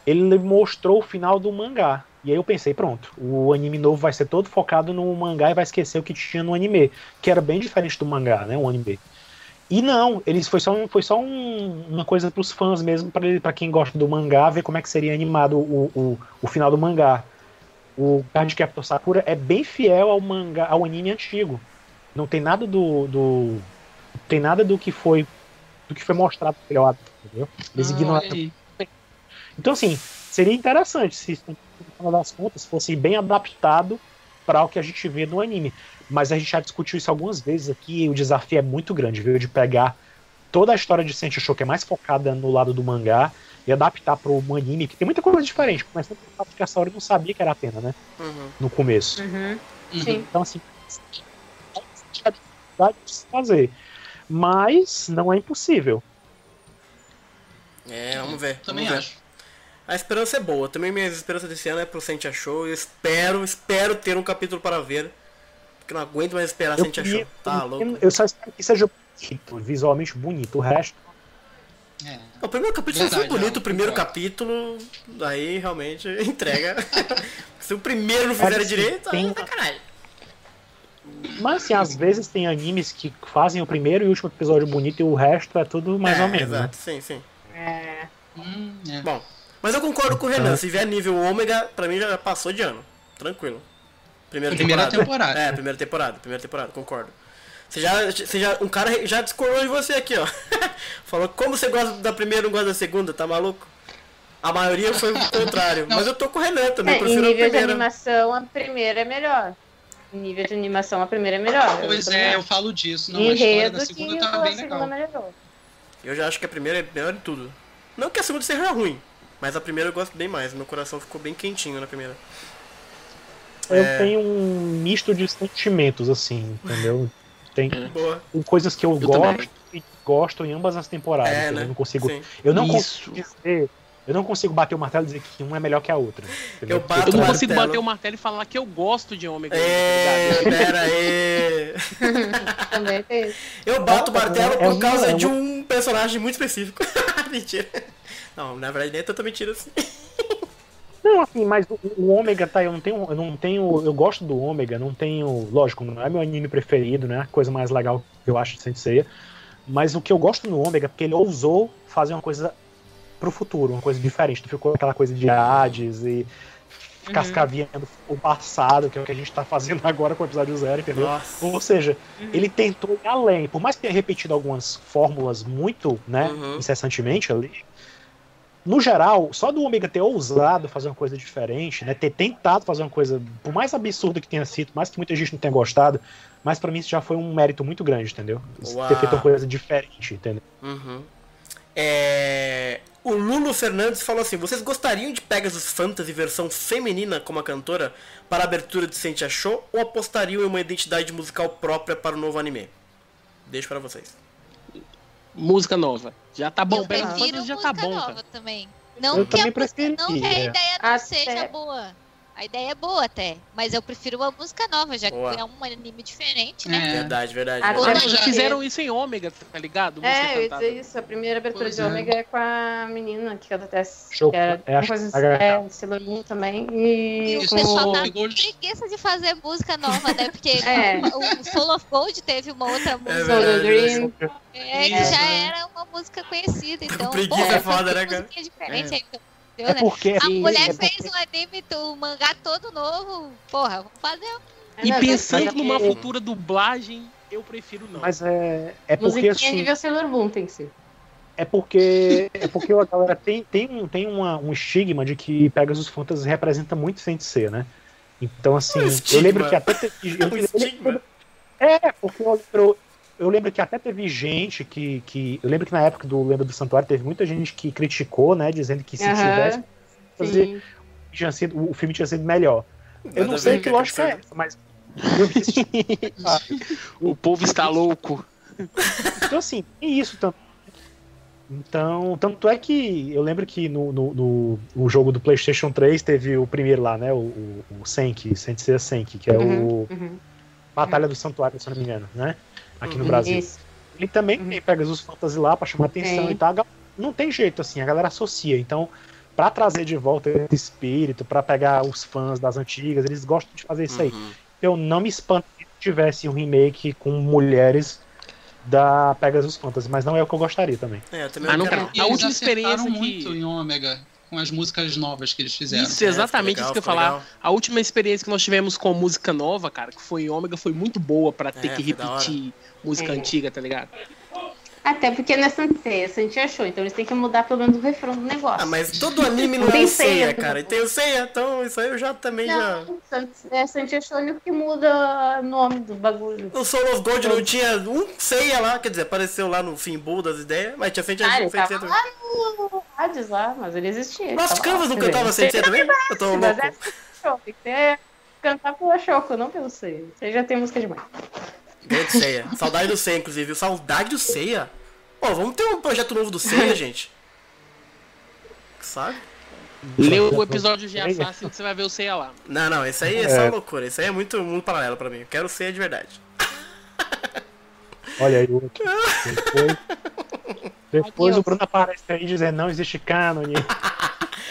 ele mostrou o final do mangá. E aí eu pensei, pronto, o anime novo vai ser todo focado no mangá e vai esquecer o que tinha no anime, que era bem diferente do mangá, né, o anime. E não, eles foi só, um- foi só um- uma coisa pros fãs mesmo, pra quem gosta do mangá, ver como é que seria animado o, o, o final do mangá. O Card Captor Sakura é bem fiel ao mangá, ao anime antigo. Não tem nada do, do tem nada do que foi do que foi mostrado pelo lado, entendeu? Eles Ah, aí. então, assim, seria interessante se, no final das contas, fosse bem adaptado para o que a gente vê no anime. Mas a gente já discutiu isso algumas vezes aqui e o desafio é muito grande, viu? De pegar toda a história de Sensei Show, que é mais focada no lado do mangá, e adaptar para o anime, que tem muita coisa diferente. Começando pelo fato que a Saori não sabia que era a pena, né? Uhum. No começo. Uhum. Uhum. Sim. Então, assim, possibilidade de se fazer. Mas não é impossível. É, vamos ver. Também vamos ver. acho. A esperança é boa. Também minhas esperanças desse ano é pro Sentia Show. Eu espero, espero ter um capítulo para ver. Porque eu não aguento mais esperar Eu, Sentia queria- Show. Tá louco. eu só espero que seja bonito, visualmente bonito. O resto, É. O primeiro capítulo foi Verdade, bonito, é, o primeiro concordo. capítulo, aí realmente entrega. Se o primeiro não fizer assim, direito, aí tem- é sacanagem. Mas assim, às vezes tem animes que fazem o primeiro e o último episódio bonito e o resto é tudo mais é, ou menos. Né? Exato, sim, sim. É. Hum, é. Bom, mas eu concordo com o Renan. Se vier nível ômega, pra mim já passou de ano. Tranquilo. Primeira, Primeira temporada. temporada. É, primeira temporada, primeira temporada, concordo. Você já, você já, um cara já discordou de você aqui, ó. Falou como você gosta da primeira e não gosta da segunda, tá maluco? A maioria foi o contrário. Não. Mas eu tô com o Renan também, É, em prefiro nível de animação, a primeira é melhor. Em nível de animação, a primeira é melhor. Pois também é, eu falo disso. Não, a história Enredo da segunda a tá bem segunda legal. melhorou. Eu já acho que a primeira é melhor de tudo. Não que a segunda seja ruim, mas a primeira eu gosto bem mais. Meu coração ficou bem quentinho na primeira. Eu É. tenho um misto de sentimentos, assim, entendeu? Tem Boa. tem coisas que eu, Eu gosto também. e gosto em ambas as temporadas. É, né? Eu não consigo. Sim. Eu não Isso. consigo dizer. Eu não consigo bater o martelo e dizer que um é melhor que a outra. entendeu? Eu bato Eu não martelo. consigo bater o martelo e falar que eu gosto de ômega. tá É, ligado? pera aí. Também tem. Eu bato o martelo é por uma- causa é de uma- um personagem muito específico. mentira. Não, na verdade nem é tanta mentira assim. Não, assim, mas o, o ômega tá, eu não tenho, eu não tenho, eu gosto do ômega, não tenho, lógico, não é meu anime preferido, né? A coisa mais legal que eu acho de Sensei, mas o que eu gosto no ômega é porque ele ousou fazer uma coisa pro futuro, uma coisa diferente, não ficou aquela coisa de Hades e Uhum. escaviando o passado, que é o que a gente tá fazendo agora com o episódio zero, entendeu? Nossa. Ou seja, ele tentou ir além, por mais que tenha repetido algumas fórmulas muito, né, Uhum. incessantemente ali, no geral, só do Omega ter ousado fazer uma coisa diferente, né, ter tentado fazer uma coisa, por mais absurda que tenha sido, mais que muita gente não tenha gostado, mas pra mim isso já foi um mérito muito grande, entendeu? Ter feito uma coisa diferente, entendeu? Uhum. É, O Lulo Fernandes falou assim: vocês gostariam de Pegasus Fantasy versão feminina como a cantora para a abertura de Sentia Show ou apostariam em uma identidade musical própria para o novo anime? Deixo para vocês. Música nova. Já tá bom. eu prefiro já música tá bom, nova cara. também. Não Eu que, a música, não que a ideia não Até- seja boa. A ideia é boa até, mas eu prefiro uma música nova, já Boa. que é um anime diferente, né? É. Verdade, verdade. Ah, não, porque- já fizeram isso em ômega, tá ligado? Música É, eu ia dizer isso. A primeira abertura Pois de é. Ômega é com a menina que canta até. Show. Que era É, uma coisa, a- é, Sailor Moon também. E, E o pessoal tá Gold- preguiça de fazer música nova, né? Porque É. o Soul of Gold teve uma outra música Soul verdade, Dream. é, que já é. era uma música conhecida. Então, preguiça pô, é foda, né, cara? diferente É. aí, entendeu, É né? porque A mulher é porque- fez um anime, um mangá todo novo. Porra, vamos fazer um. E pensando mas é numa porque- futura dublagem, eu prefiro não. Mas é, é porque assim, nível Sailor Moon tem que ser. É porque, é porque a galera tem, tem, um, tem uma, um estigma de que Pegasus Fantasy representa muito Sensei, né? Então, assim, Um eu lembro que até. É Eu, um eu lembro- é, porque eu lembro, eu lembro que até teve gente que, que. Eu lembro que na época do Lenda do Santuário teve muita gente que criticou, né? Dizendo que se Aham, tivesse fazer, tinha sido, o filme tinha sido melhor. Eu Nada não sei que lógica é essa, mas. vi- O povo está louco. Então, assim, tem isso também. Então, tanto é que eu lembro que no, no, no- o jogo do PlayStation 3 teve o primeiro lá, né? O, o, o Senki, Sensei Senki, que é Uhum, o uhum. Batalha do Santuário, se eu não me engano, né? Aqui no Uhum. Brasil. Isso. Ele também Uhum. tem Pegasus Fantasy lá pra chamar atenção Tem. e tal. Não tem jeito, assim, a galera associa. Então, pra trazer de volta esse espírito, pra pegar os fãs das antigas, eles gostam de fazer isso aí. Uhum. Eu não me espanto se tivesse um remake com mulheres da Pegasus Fantasy, mas não é o que eu gostaria também. É, eu também Ah, não A última experiência que- muito em Ômega com as músicas novas que eles fizeram. Isso, exatamente É, isso ficou que eu ia legal, falar. A última experiência que nós tivemos com música nova, cara, que foi em ômega, foi muito boa pra ter É, que repetir música É. antiga, tá ligado? Até porque não é Sensei, é Sensei achou, então eles têm que mudar pelo menos o refrão do negócio. Ah, mas todo anime não Tem tem ceia, ceia, cara. E tem o ceia, então isso aí eu já também já. Não, é Sensei achou o que muda o nome do bagulho. O Soul of Gold não tinha um ceia lá, quer dizer, apareceu lá no Finbull das ideias, mas tinha feito Ah, feito ceia tava lá no Hades lá, mas ele existia. Lost Canvas não cantava ceia também? Eu tô Mas louco. é Show, tem que cantar pela Choco, não pelo Sei. Você já tem música demais. Grande ceia. Saudade do ceia, inclusive. Saudade do ceia. Pô, vamos ter um projeto novo do ceia, gente. Sabe? Lê o episódio de Assassin que você vai ver o Seiya lá. Não, não, esse aí é, É. só loucura. Esse aí é muito mundo paralelo pra mim. Eu quero ceia de verdade. Olha aí o outro. Depois, depois o Bruno aparece aí dizendo não existe cânone.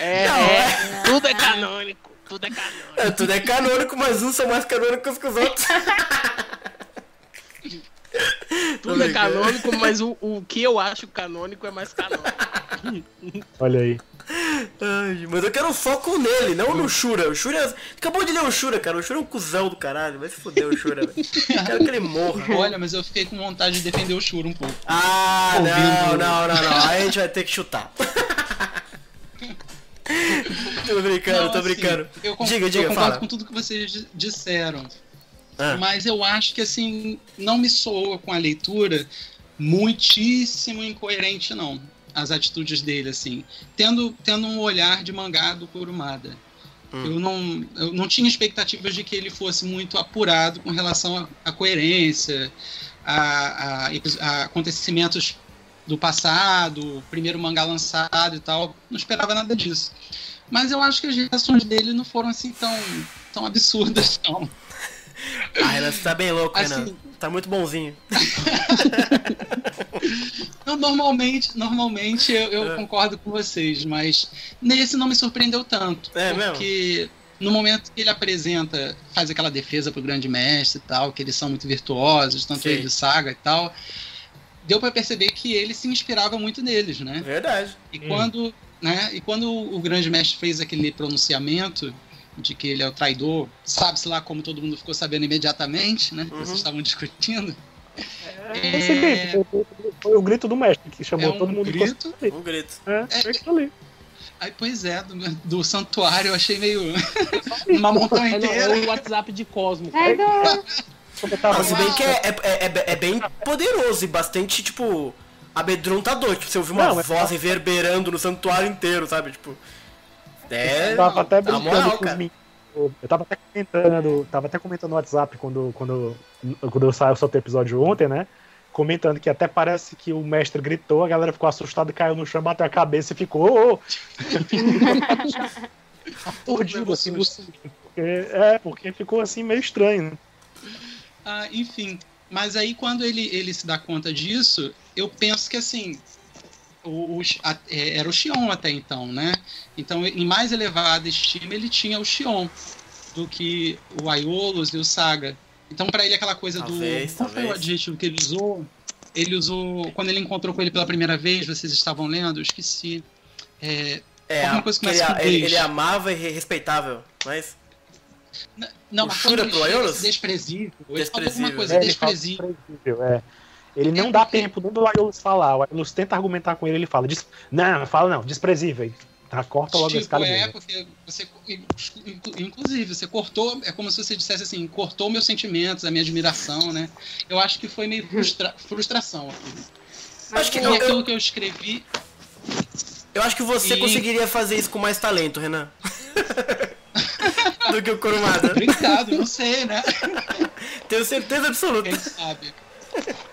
É, é, tudo é canônico. Tudo é canônico. É, tudo é canônico, mas uns são mais canônicos que os outros. Tudo é canônico, mas o, o que eu acho canônico é mais canônico. Olha aí. Ai, mas eu quero foco nele, não no Shura. O Shura. Acabou de ler o Shura, cara. O Shura é um cuzão do caralho. Vai se fuder o Shura, velho. Quero que ele morra. Olha, mas eu fiquei com vontade de defender o Shura um pouco. Ah, não, Ouvindo. não, não, não. Aí a gente vai ter que chutar. tô brincando, Não, tô assim, brincando. Eu, Diga, diga, eu concordo fala. com tudo que vocês di- disseram. Ah. Mas eu acho que assim, não me soa com a leitura muitíssimo incoerente, não. As atitudes dele, assim. Tendo, tendo um olhar de mangá do Kurumada. Hum. Eu, não, eu não tinha expectativas de que ele fosse muito apurado com relação à- coerência, a, a a acontecimentos do passado, o primeiro mangá lançado e tal. Não esperava nada disso. Mas eu acho que as reações dele não foram assim tão, tão absurdas, não. Ah, Renan, você tá bem louco, Renan. Assim- Tá muito bonzinho. Normalmente, normalmente eu, eu É. concordo com vocês, mas nesse não me surpreendeu tanto. É porque no momento que ele apresenta, faz aquela defesa pro grande mestre e tal, que eles são muito virtuosos, tanto Sim. ele do Saga e tal, deu pra perceber que ele se inspirava muito neles, né? Verdade. E Hum. quando, né, e quando o grande mestre fez aquele pronunciamento de que ele é o traidor, sabe-se lá como todo mundo ficou sabendo imediatamente, né? que Uhum. Vocês estavam discutindo. Esse grito, foi, foi o grito do mestre que chamou É um todo mundo de grito. Um grito. É, foi aquilo ali. Aí, pois é, do, do santuário eu achei meio. uma montanha É, inteira. é o WhatsApp de Cosmo. Ai, não. Não, se bem que é, é, é, é bem poderoso e bastante, tipo, amedrontador. Tipo, você ouviu uma Não, é- voz reverberando no santuário inteiro, sabe? Tipo. É. Eu tava até brincando moral, com. Eu tava até comentando, tava até comentando no WhatsApp quando, quando, quando eu saí, eu soltei o episódio ontem, né? Comentando que até parece que o mestre gritou, a galera ficou assustada, caiu no chão, bateu a cabeça e ficou. Aturdido, assim, no porque, É, porque ficou assim meio estranho. né? Ah, enfim. Mas aí quando ele, ele se dá conta disso, eu penso que assim. O, o- a- é, era o Xion até então, né? Então, em mais elevada estima, ele tinha o Xion do que o Aiolos e o Saga. Então, pra ele, aquela coisa Talvez, do. Qual foi o adjetivo que ele usou? Ele usou. Quando ele encontrou com ele pela primeira vez, vocês estavam lendo? Eu esqueci. É, É, alguma coisa que que ele, ele, ele amava e re- respeitável, mas. Não, O mas quando ele pro desprezível. Ele falou Desprezível. alguma coisa É, desprezível. desprezível, é. Ele não dá tempo nem do Aiolos falar. O Aiolos tenta argumentar com ele, ele fala. "Des- Não, fala não, desprezível. Tá, corta logo esse Tipo, cara. é, mesmo. porque você. inclu- Inclusive, você cortou. É como se você dissesse assim: cortou meus sentimentos, a minha admiração, né? Eu acho que foi meio frustra- frustração. aqui. Acho que eu, aquilo eu, que eu escrevi. eu acho que você E- conseguiria fazer isso com mais talento, Renan. Do que o Kurumada. Obrigado, não sei, né? Tenho certeza absoluta. Quem sabe?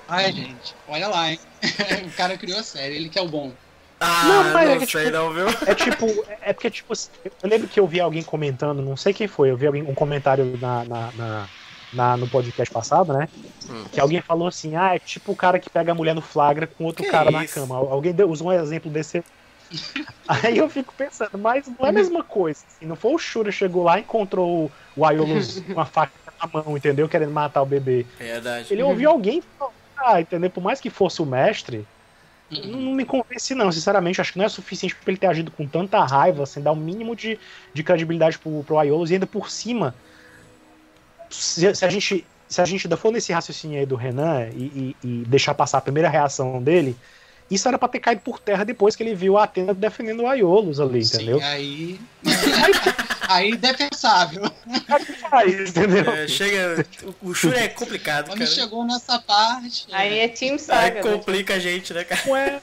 Ai, gente, olha lá, hein? o cara criou a série, ele que é o bom. Ah, Não, não, mas é que, sei tipo, não, viu? É tipo, é porque, tipo, eu lembro que eu vi alguém comentando, não sei quem foi, eu vi alguém, um comentário na, na, na- na- no podcast passado, né? Hum. Que alguém falou assim, ah, é tipo o cara que pega a mulher no flagra com outro Que cara na isso? cama. Alguém deu, usou um exemplo desse. Aí eu fico pensando, mas não é a mesma coisa. Assim, não foi o Shura chegou lá e encontrou o- Aiolos com a faca na mão, entendeu? Querendo matar o bebê. Verdade. Ele ouviu alguém falar, entendeu? Por mais que fosse o mestre, não, Uhum. não me convence, não. Sinceramente, acho que não é suficiente pra ele ter agido com tanta raiva, sem dar o mínimo de, de credibilidade pro, pro Aiolos, e ainda por cima, se, se a gente. Se a gente ainda for nesse raciocínio aí do Renan e, e- e deixar passar a primeira reação dele, isso era pra ter caído por terra depois que ele viu a Atena defendendo o Aiolos ali, entendeu? Sim, aí. aí defensável. Aí faz, entendeu? É, chega. o- O Shura é complicado, Quando cara. chegou nessa parte. Aí é Team Aí Saga. né? complica a gente, né, cara? Não é.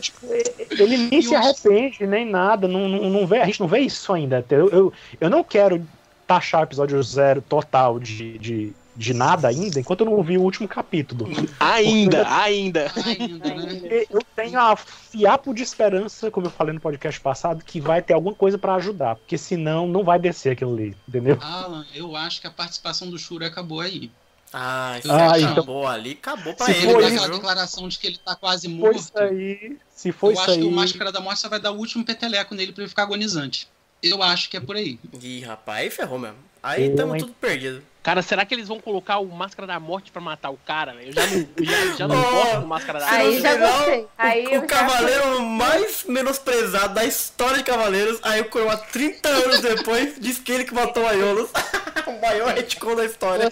Tipo, ele nem se arrepende, nem nada. Não, não, não vê, a gente não vê isso ainda. Eu, eu, eu não quero taxar o episódio zero total de, de, de nada ainda, enquanto eu não vi o último capítulo. Ainda, ainda. Ainda, né? Porque Eu tenho a fiapo de esperança, como eu falei no podcast passado, que vai ter alguma coisa pra ajudar, porque senão não vai descer aquilo ali, entendeu? Alan, eu acho que a participação do Shura acabou aí. Ah, isso Ah, então- acabou ali, acabou pra Se ele, dá mesmo, aquela declaração de que ele tá quase Se for morto. isso aí, se for eu isso acho aí. que o Máscara da Morte só vai dar o último peteleco nele pra ele ficar agonizante. Eu acho que é por aí. Ih, rapaz, aí ferrou mesmo. Aí Eu, tamo hein? tudo perdido. Cara, será que eles vão colocar o Máscara da Morte pra matar o cara, velho? Eu já não, eu já, já não Oh, gosto do Máscara da não Aí Morte. já final, gostei. Aí o já cavaleiro mais menosprezado da história de Cavaleiros, aí o Coroa, 30 anos depois, diz que ele que matou o Aiolos. o maior retcon da história.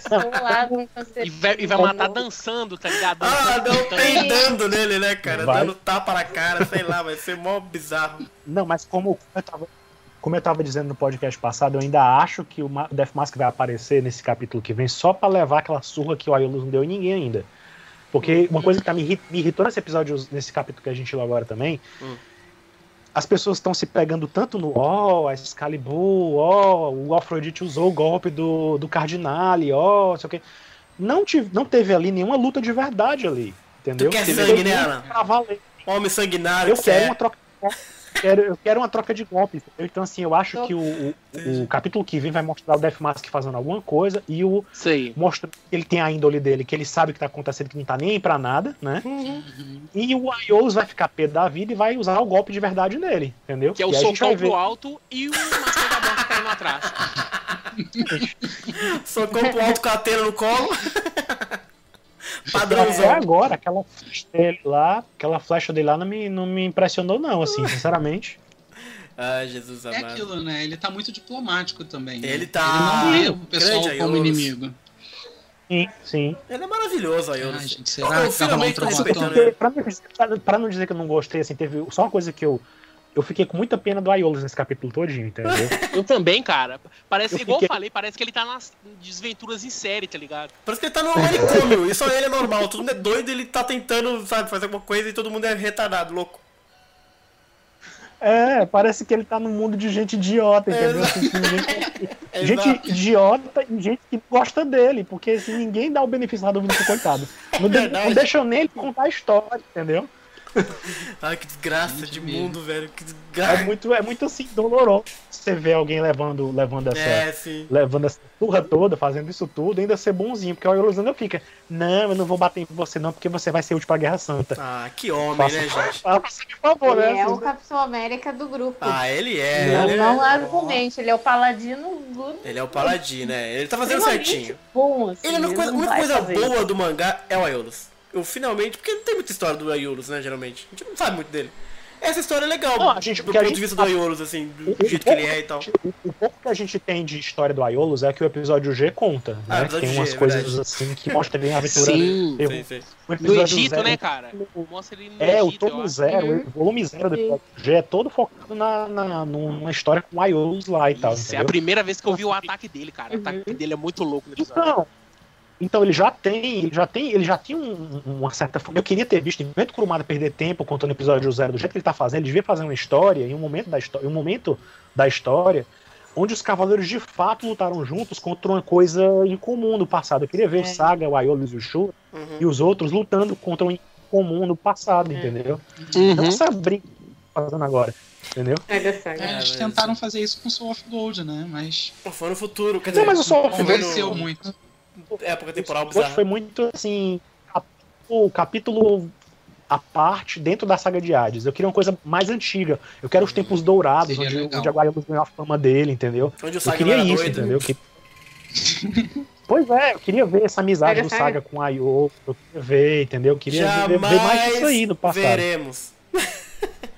E vai, e vai matar dançando, tá ligado? Ah, Dançando, não, peidando nele, né, cara? Vai. Dando tapa na cara, sei lá, vai ser mó bizarro. Não, mas como eu tava, como eu tava dizendo no podcast passado, eu ainda acho que o Death Mask vai aparecer nesse capítulo que vem só pra levar aquela surra que o Aiolus não deu em ninguém ainda. Porque uma coisa que tá me, irri- me irritou nesse episódio, nesse capítulo que a gente leu agora também, Hum. as pessoas estão se pegando tanto no ó, a Excalibur, ó, o Afrodite usou o golpe do, do Cardinale, ó, sei o quê. Não, tive, não teve ali nenhuma luta de verdade ali, entendeu? Tu quer Teve sangue, né. Homem sanguinário, Eu que quero é. uma troca. Quero, eu quero uma troca de golpes. Então, assim, eu acho Tô- que o, o, o capítulo que vem vai mostrar o Death Mask fazendo alguma coisa e o Sei. mostra que ele tem a índole dele, que ele sabe o que tá acontecendo, que não tá nem aí pra nada, né? Uhum. E o Aios vai ficar pé da vida e vai usar o golpe de verdade nele, entendeu? Que é o e socão pro alto e o Máscara da Morte caindo atrás. Socou pro alto com a tela no colo. Até Padrãozão. agora, aquela flecha dele lá, aquela flecha dele lá não me, não me impressionou, não, assim, sinceramente. Ai, Jesus É amado. aquilo, né? Ele tá muito diplomático também. né? Ele tá Ele não vê o pessoal grande como inimigo. Sim, sim. Ele é maravilhoso, Ai, Aiolos. gente, Eu será que um finalmente respeitando ele. Dizer, pra- pra não dizer que eu não gostei, assim, teve só uma coisa que eu. Eu fiquei com muita pena do Aiolos nesse capítulo todinho, entendeu? Eu também, cara. Parece, Eu igual fiquei- eu falei, parece que ele tá nas desventuras em série, tá ligado? Parece que ele tá no manicômio. E só ele é normal. Todo mundo é doido ele tá tentando, sabe, fazer alguma coisa e todo mundo é retardado, louco. É, parece que ele tá num mundo de gente idiota, entendeu? Assim, gente, idiota e gente que gosta dele, porque assim, ninguém dá o benefício da dúvida pro coitado. Não, de, não deixam nem ele contar a história, entendeu? Ai, que desgraça Gente de mesmo. mundo, velho. Que É desgraça. muito, é muito assim, doloroso você ver alguém levando, levando essa. É, sim. Levando essa turra toda, fazendo isso tudo, ainda ser bonzinho, porque o ainda fica. Não, eu não vou bater em você, não, porque você vai ser útil pra Guerra Santa. Ah, que homem, Faça- né, gente? Faça, por favor, Ele né? é o Assim, Capitão América do grupo. Ah, ele é. não, ele, não é argumente, ele é o paladino do. ele é o paladino, né? Ele tá fazendo certinho. Bom, assim, Ele é a única coisa, a não única vai coisa boa do mangá é o Aiolos. Eu finalmente. Porque não tem muita história do Aiolos, né, geralmente. A gente não sabe muito dele. Essa história é legal, Não, a gente- do ponto gente de vista do Aiolos, assim, do O- o jeito que ele é e tal. O, o pouco que a gente tem de história do Aiolos é que o episódio G conta, Ah, né? tem G, umas é coisas verdade. assim que mostram bem a aventura. Sim. Eu- Sim, sim. o No episódio Egito, zero- né, cara? Mostra ele no É, o Egito, eu tomo zero, Uhum. o volume zero do episódio G é todo focado na, na, numa história com o Aiolos lá e tal. Isso, é a primeira vez que eu vi o ataque dele, cara. O ataque dele é muito louco no episódio. Então, então ele já tem, ele já tem, ele já tinha um- uma certa. Eu queria ter visto, em vez do Kurumada perder tempo contando o episódio zero do jeito que ele tá fazendo, ele devia fazer uma história, em um momento da história, um momento da história, onde os cavaleiros de fato lutaram juntos contra uma coisa em comum no passado. Eu queria ver É. o Saga, o Aiolos e o Shura Uhum. e os outros lutando contra um em comum no passado, É. entendeu? Uhum. Não essa briga que tá fazendo agora, entendeu? Saga. É, eles mas- tentaram fazer isso com Soul of Gold, né? Mas Foi no futuro, quer Não, dizer, mas eu só- foi no- convenceu muito. Época temporal bizarra. foi muito assim. O capítulo a parte dentro da saga de Hades. Eu queria uma coisa mais antiga. Eu quero os tempos dourados, Seria onde, legal. onde a Guaiabus ganhou a fama dele, entendeu? Onde o Eu Saga queria era isso, doido. entendeu? Que- Pois é, eu queria ver essa amizade do saga. Com a Ayo, eu queria ver, entendeu? Eu queria ver, ver mais isso aí no passado. veremos.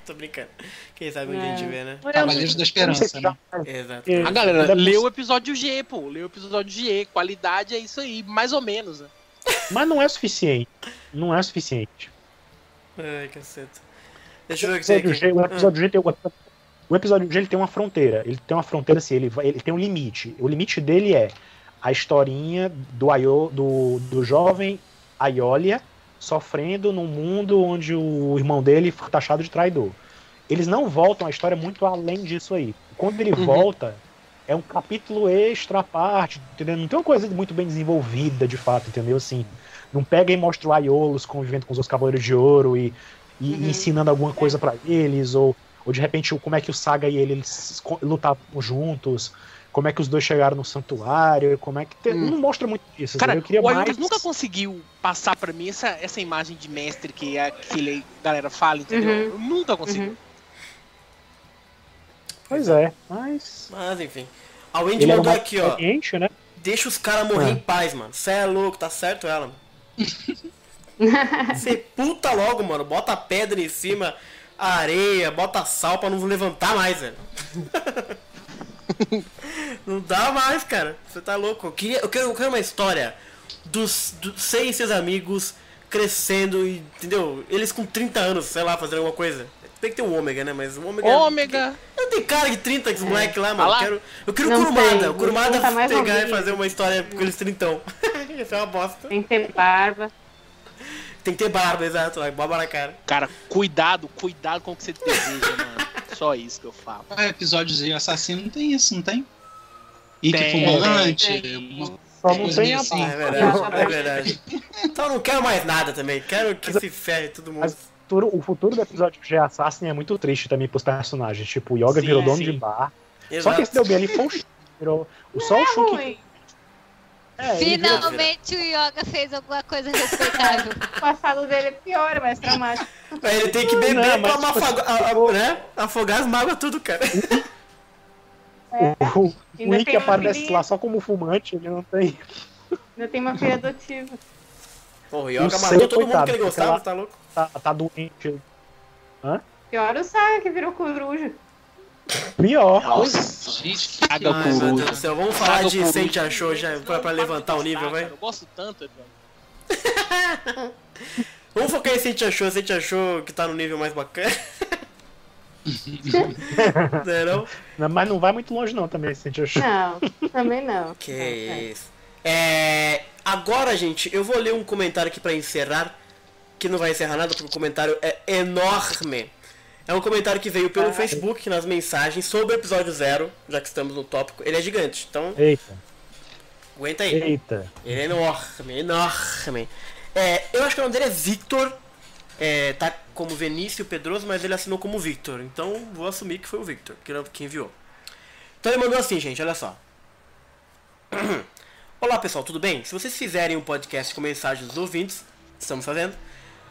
Tô brincando. Quem sabe onde a gente vê, né? Cavaleiros da Esperança, né? Exato. É, A galera, lê o episódio G, pô. Lê o episódio G. Qualidade é isso aí, mais ou menos. Né? Mas não é suficiente. Não é suficiente. Ai, caceta. Deixa eu ver o que tem episódio aqui. G, o episódio G tem, o, o episódio G ele tem uma fronteira. Ele tem uma fronteira assim, ele, ele tem um limite. O limite dele é a historinha do, Ayo, do, do jovem Aiolia sofrendo num mundo onde o irmão dele foi taxado de traidor. Eles não voltam a história muito além disso aí. Quando ele Uhum. volta, é um capítulo extra à parte, entendeu? Não tem uma coisa muito bem desenvolvida, de fato, entendeu? Assim, não pega e mostra o Aiolos convivendo com os outros Cavaleiros de Ouro e, e Uhum. ensinando alguma coisa pra eles, ou, ou de repente como é que o Saga e ele lutavam juntos, como é que os dois chegaram no santuário, como é que. tem- Hum. Não mostra muito isso. Cara, eu queria o mais. nunca conseguiu passar pra mim essa, essa imagem de mestre que a- aquele galera fala, entendeu? Uhum. Eu nunca conseguiu. Uhum. Pois é, mas. Mas enfim. A Wendy Ele mandou aqui, ó. né? Deixa os caras morrer Ah. em paz, mano. Cê é louco, tá certo ela, mano. Você puta logo, mano. Bota pedra em cima, areia, bota sal pra não levantar mais, velho. não dá mais, cara. Você tá louco. Eu, queria, eu, quero, eu quero uma história dos, dos seis seus amigos crescendo e, entendeu? Eles com 30 anos, sei lá, fazendo alguma coisa. Tem que ter um ômega, né? Mas o ômega. Ômega! Não tem cara de 30 esse moleque lá, Ah mano. lá. Eu quero, eu quero o Não Kurumada. tem, O Kurumada tá mais pegar e fazer uma história com eles trintão. Isso é uma bosta. Tem que ter barba. Tem que ter barba, exato. Barba na cara. Cara, cuidado, cuidado com o que você deseja, mano. Só isso que eu falo. Ah, episódios de assassino não tem isso, não tem? E que Tem, fumante, tem. uma Só não tem a assim. É verdade, é verdade. Então eu não quero mais nada também. Quero que se ferre todo mundo. Mas o futuro, o futuro do episódio de Assassin é muito triste também pros personagens. Tipo, o Yoga Sim, virou dono sim. de bar. Só Exato. que esse deu bem ali foi o Shun. Virou, o só o Shun que. Ruim. É, Finalmente o Yoga fez alguma coisa respeitável. O passado dele é pior, é mais traumático. Mas ele tem que beber Não, pra mas, tipo, afaga- a- a- né? afogar as mágoas tudo, cara. O, o tem uma aparece filhinha. lá só como fumante, ele não tem. Ainda tem uma filha adotiva. Porra, o Yoga matou todo mundo coitado, que ele gostava, tá louco? Tá, tá doente. Pior o Saga que virou coruja. Pior. Nossa, Gente, que Caga Ai, meu coruja. Deus do céu. Vamos falar Caga de coruja. Sente Achou já pra, pra levantar o nível, vai? Eu gosto tanto, Eduardo. Vamos focar em Sente Achou. Sente Achou que tá no nível mais bacana. não não? Não, Mas não vai muito longe, não, também, esse sentido. Não, também não. Que é. isso. É, agora, gente, eu vou ler um comentário aqui pra encerrar. Que não vai encerrar nada, porque o comentário é enorme. É um comentário que veio pelo Ah. Facebook, nas mensagens, sobre o episódio zero, já que estamos no tópico. Ele é gigante, então Eita, aguenta aí. eita. Ele é enorme, enorme. É, eu acho que o nome dele é Victor. É, tá como Vinícius Pedroso, mas ele assinou como Victor. Então vou assumir que foi o Victor que, que enviou. Então ele mandou assim, gente, olha só. Olá pessoal, tudo bem? Se vocês fizerem um podcast com mensagens dos ouvintes, estamos fazendo,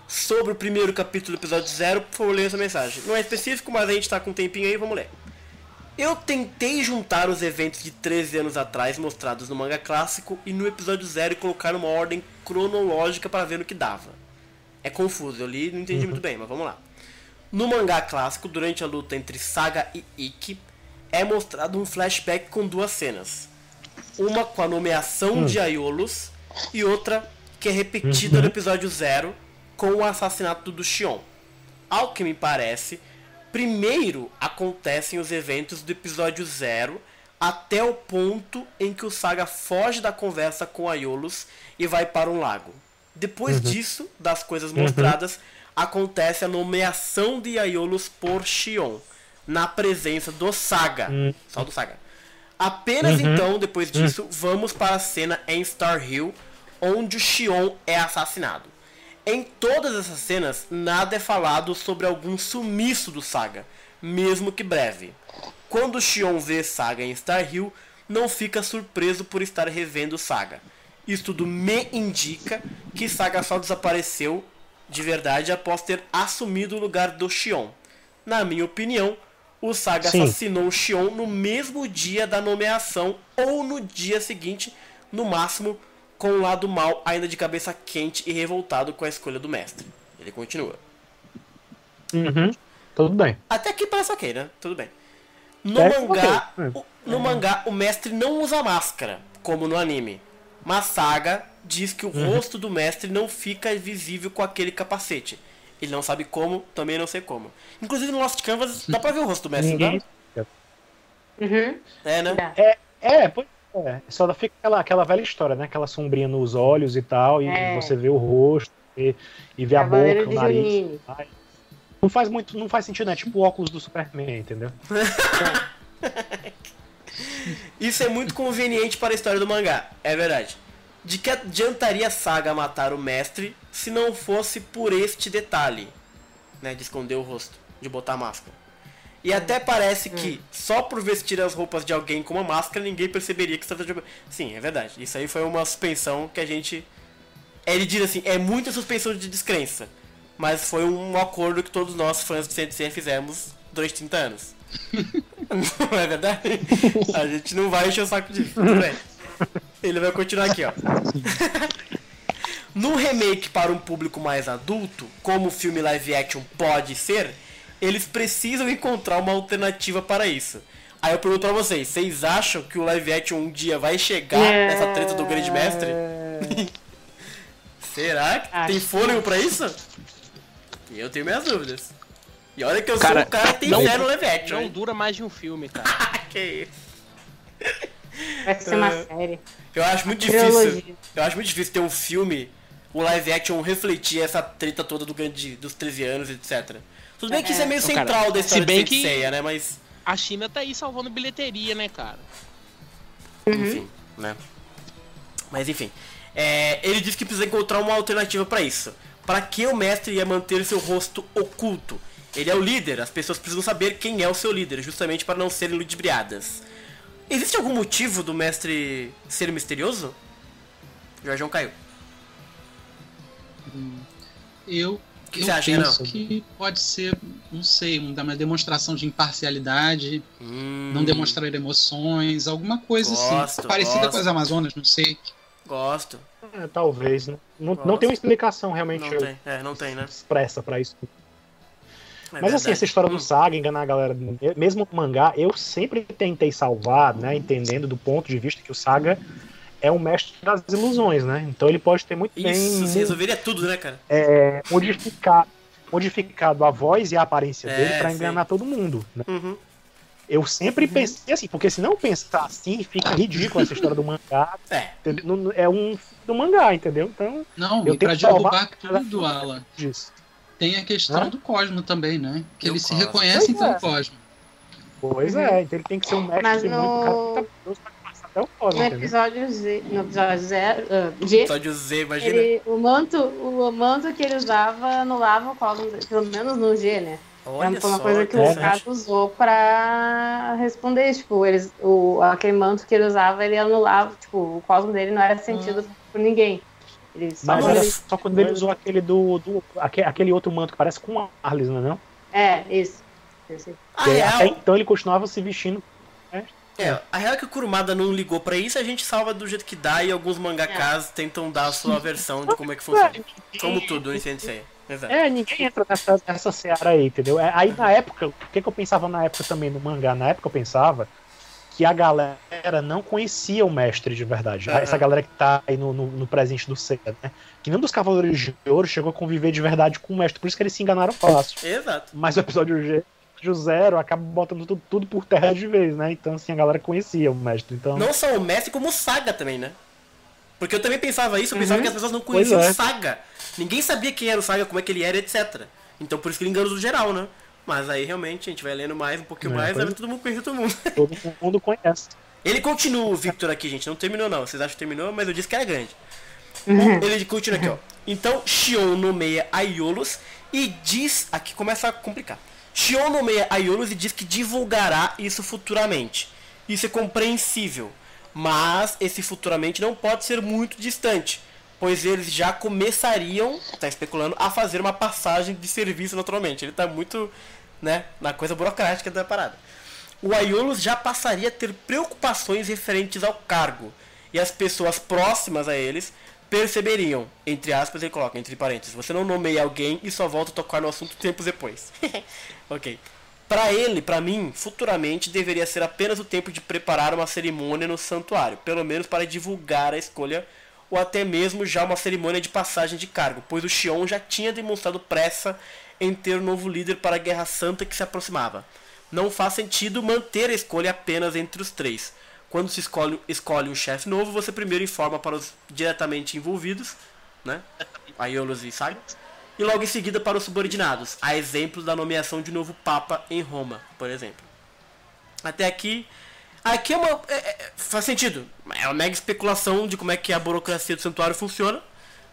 sobre o primeiro capítulo do episódio zero, por favor, leia essa mensagem. Não é específico, mas a gente tá com um tempinho aí, vamos ler. Eu tentei juntar os eventos de 13 anos atrás mostrados no manga clássico e no episódio zero e colocar numa ordem cronológica para ver no que dava. É confuso, eu li e não entendi muito bem, mas vamos lá. No mangá clássico, durante a luta entre Saga e Ikki, é mostrado um flashback com duas cenas. Uma com a nomeação de Aiolos e outra que é repetida no episódio zero com o assassinato do Shion. Ao que me parece, primeiro acontecem os eventos do episódio zero até o ponto em que o Saga foge da conversa com Aiolos e vai para um lago. Depois disso, das coisas mostradas, acontece a nomeação de Aiolos por Shion, na presença do Saga. Só do Saga. Apenas então, depois disso, vamos para a cena em Star Hill, onde o Shion é assassinado. Em todas essas cenas, nada é falado sobre algum sumiço do Saga, mesmo que breve. Quando Shion vê Saga em Star Hill, não fica surpreso por estar revendo Saga. Isso tudo me indica que Saga só desapareceu de verdade após ter assumido o lugar do Shion. Na minha opinião, o Saga Sim. assassinou o Shion no mesmo dia da nomeação ou no dia seguinte, no máximo, com o lado mal ainda de cabeça quente e revoltado com a escolha do mestre. Ele continua. Uhum. Tudo bem. Até aqui parece ok, né? Tudo bem. No É, mangá, ok. o- no mangá, o mestre não usa máscara, como no anime. Mas Saga diz que o rosto do mestre não fica visível com aquele capacete. Ele não sabe como, também não sei como. Inclusive no Lost Canvas dá pra ver o rosto do mestre, não Ninguém. dá? Uhum. É, né? Dá. É, pois é. Só fica aquela, aquela velha história, né? Aquela sombrinha nos olhos e tal, e É. você vê o rosto e, e vê a Cavaleiro boca, o nariz. Ai. Não faz muito, não faz sentido, né? Tipo o óculos do Superman, entendeu? Isso é muito conveniente para a história do mangá, é verdade. De que adiantaria a saga matar o mestre se não fosse por este detalhe, né, de esconder o rosto, de botar a máscara. E até parece que só por vestir as roupas de alguém com uma máscara ninguém perceberia que se trata de. Sim, é verdade. Isso aí foi uma suspensão que a gente. Ele diz assim, é muita suspensão de descrença. Mas foi um acordo que todos nós, fãs de CNC, fizemos durante 30 anos. não é verdade? A gente não vai encher o saco disso. Tudo bem. Ele vai continuar aqui, ó. No remake para um público mais adulto, como o filme live action pode ser, eles precisam encontrar uma alternativa para isso. Aí eu pergunto pra vocês, vocês acham que o live action um dia vai chegar É. nessa treta do grande mestre? Será que Acho tem que fôlego pra isso? Eu tenho minhas dúvidas. E olha que eu Cara, sou um cara que tem não- no live action. Não dura mais de um filme, cara. que isso. Vai ser uma É. série. Eu acho muito difícil. Trilogia. Eu acho muito difícil ter um filme, o live action refletir essa treta toda do grande, dos 13 anos, etc. Tudo bem que isso é meio Então, cara, central da se história bem de que- Seiya, né? Mas, A China tá aí salvando bilheteria, né, cara? enfim, né? Mas enfim, é, ele diz que precisa encontrar uma alternativa pra isso. Para que o mestre ia manter seu rosto oculto? Ele é o líder, as pessoas precisam saber quem é o seu líder, justamente para não serem ludibriadas. Existe algum motivo do mestre ser misterioso? O Jorjão caiu. Eu, que eu você acha, penso que pode ser, não sei, uma uma demonstração de imparcialidade, Hum, não demonstrar emoções, alguma coisa Gosto, assim. Parecida gosto. com as Amazonas, não sei. Gosto. É, talvez. Não, não, não tem uma explicação realmente Não tem. É, não tem, né? expressa pra isso. É Mas assim, essa história Hum. do Saga, enganar a galera, mesmo no mangá, eu sempre tentei salvar, né? Entendendo do ponto de vista que o Saga é o mestre das ilusões, né? Então ele pode ter muito bem Isso, você resolveria tudo, né, cara? é, modificar, modificado a voz e a aparência É, dele pra sim. enganar todo mundo. Né? Uhum. Eu sempre pensei assim, porque se não pensar assim, fica ridículo essa história do mangá. É. entendeu? É um do mangá, entendeu? Então, Não, Eu e pra tenho que salvar- derrubar tudo, Alan, disso. tem a questão Hã? do Cosmo também, né? Que eles se reconhecem Pois é. como Cosmo. Pois Uhum. é, então ele tem que ser um mestre Mas muito no- caprichoso pra passar até o Cosmo, No episódio Z, no episódio zero, ah, G, Só de Z, imagina. ele, o, manto, o manto que ele usava anulava o cosmo, dele, pelo menos no G, né? Olha Foi uma só, coisa que o. Okado usou pra responder, tipo, eles, o, aquele manto que ele usava, ele anulava, tipo, o cosmo dele não era sentido por ninguém. Ele só Mas era ele- só quando ele usou aquele do. do aque- aquele outro manto que parece com Arles, não é? Não? É, isso. Esse. A Que até então ele continuava se vestindo. É, a real é que o Kurumada não ligou pra isso, a gente salva do jeito que dá e alguns mangakas tentam dar a sua versão de como é que funciona. Como tudo em Sensei. Exato. É, ninguém entra nessa, nessa seara aí, entendeu? É, Aí na época, o que, que eu pensava na época também no mangá? Na época eu pensava que a galera não conhecia o mestre de verdade. Aham. Essa galera que tá aí no, no, no presente do Seiya, né? Que nenhum dos Cavaleiros de Ouro chegou a conviver de verdade com o mestre, por isso que eles se enganaram fácil. Exato. Mas o episódio G, episódio zero, acaba botando tudo, tudo por terra de vez, né? Então, assim, a galera conhecia o mestre. Então, Não só o mestre, como o Saga também, né? Porque eu também pensava isso, eu pensava Uhum. que as pessoas não conheciam é. o Saga. Ninguém sabia quem era o Saga, como é que ele era, etc. Então por isso que ele enganou do geral, né? Mas aí realmente a gente vai lendo mais, um pouquinho É, mais, pois aí é. todo mundo conhece todo mundo. todo mundo conhece. Ele continua, o Victor aqui, gente. Não terminou, não. Vocês acham que terminou, mas eu disse que era grande. Uhum. Ele continua aqui, ó. Então, Shion nomeia Aiolos e diz. Aqui começa a complicar. Shion nomeia Aiolos e diz que divulgará isso futuramente. Isso é compreensível. Mas esse futuramente não pode ser muito distante. Pois eles já começariam, tá especulando, a fazer uma passagem de serviço naturalmente. Ele tá muito, né, na coisa burocrática da parada o Aiolos já passaria a ter preocupações referentes ao cargo. E as pessoas próximas a eles perceberiam, entre aspas, ele coloca entre parênteses, você não nomeia alguém e só volta a tocar no assunto tempos depois. ok. Para ele, para mim, futuramente deveria ser apenas o tempo de preparar uma cerimônia no santuário, pelo menos para divulgar a escolha ou até mesmo já uma cerimônia de passagem de cargo, pois o Xion já tinha demonstrado pressa em ter um novo líder para a Guerra Santa que se aproximava não faz sentido manter a escolha apenas entre os três. Quando se escolhe, escolhe um chefe novo, você primeiro informa para os diretamente envolvidos, né? Aiolos e Saga, e logo em seguida para os subordinados, a exemplo da nomeação de novo Papa em Roma, por exemplo. Até aqui. Aqui é uma. é- é- faz sentido. É uma mega especulação de como é que a burocracia do santuário funciona,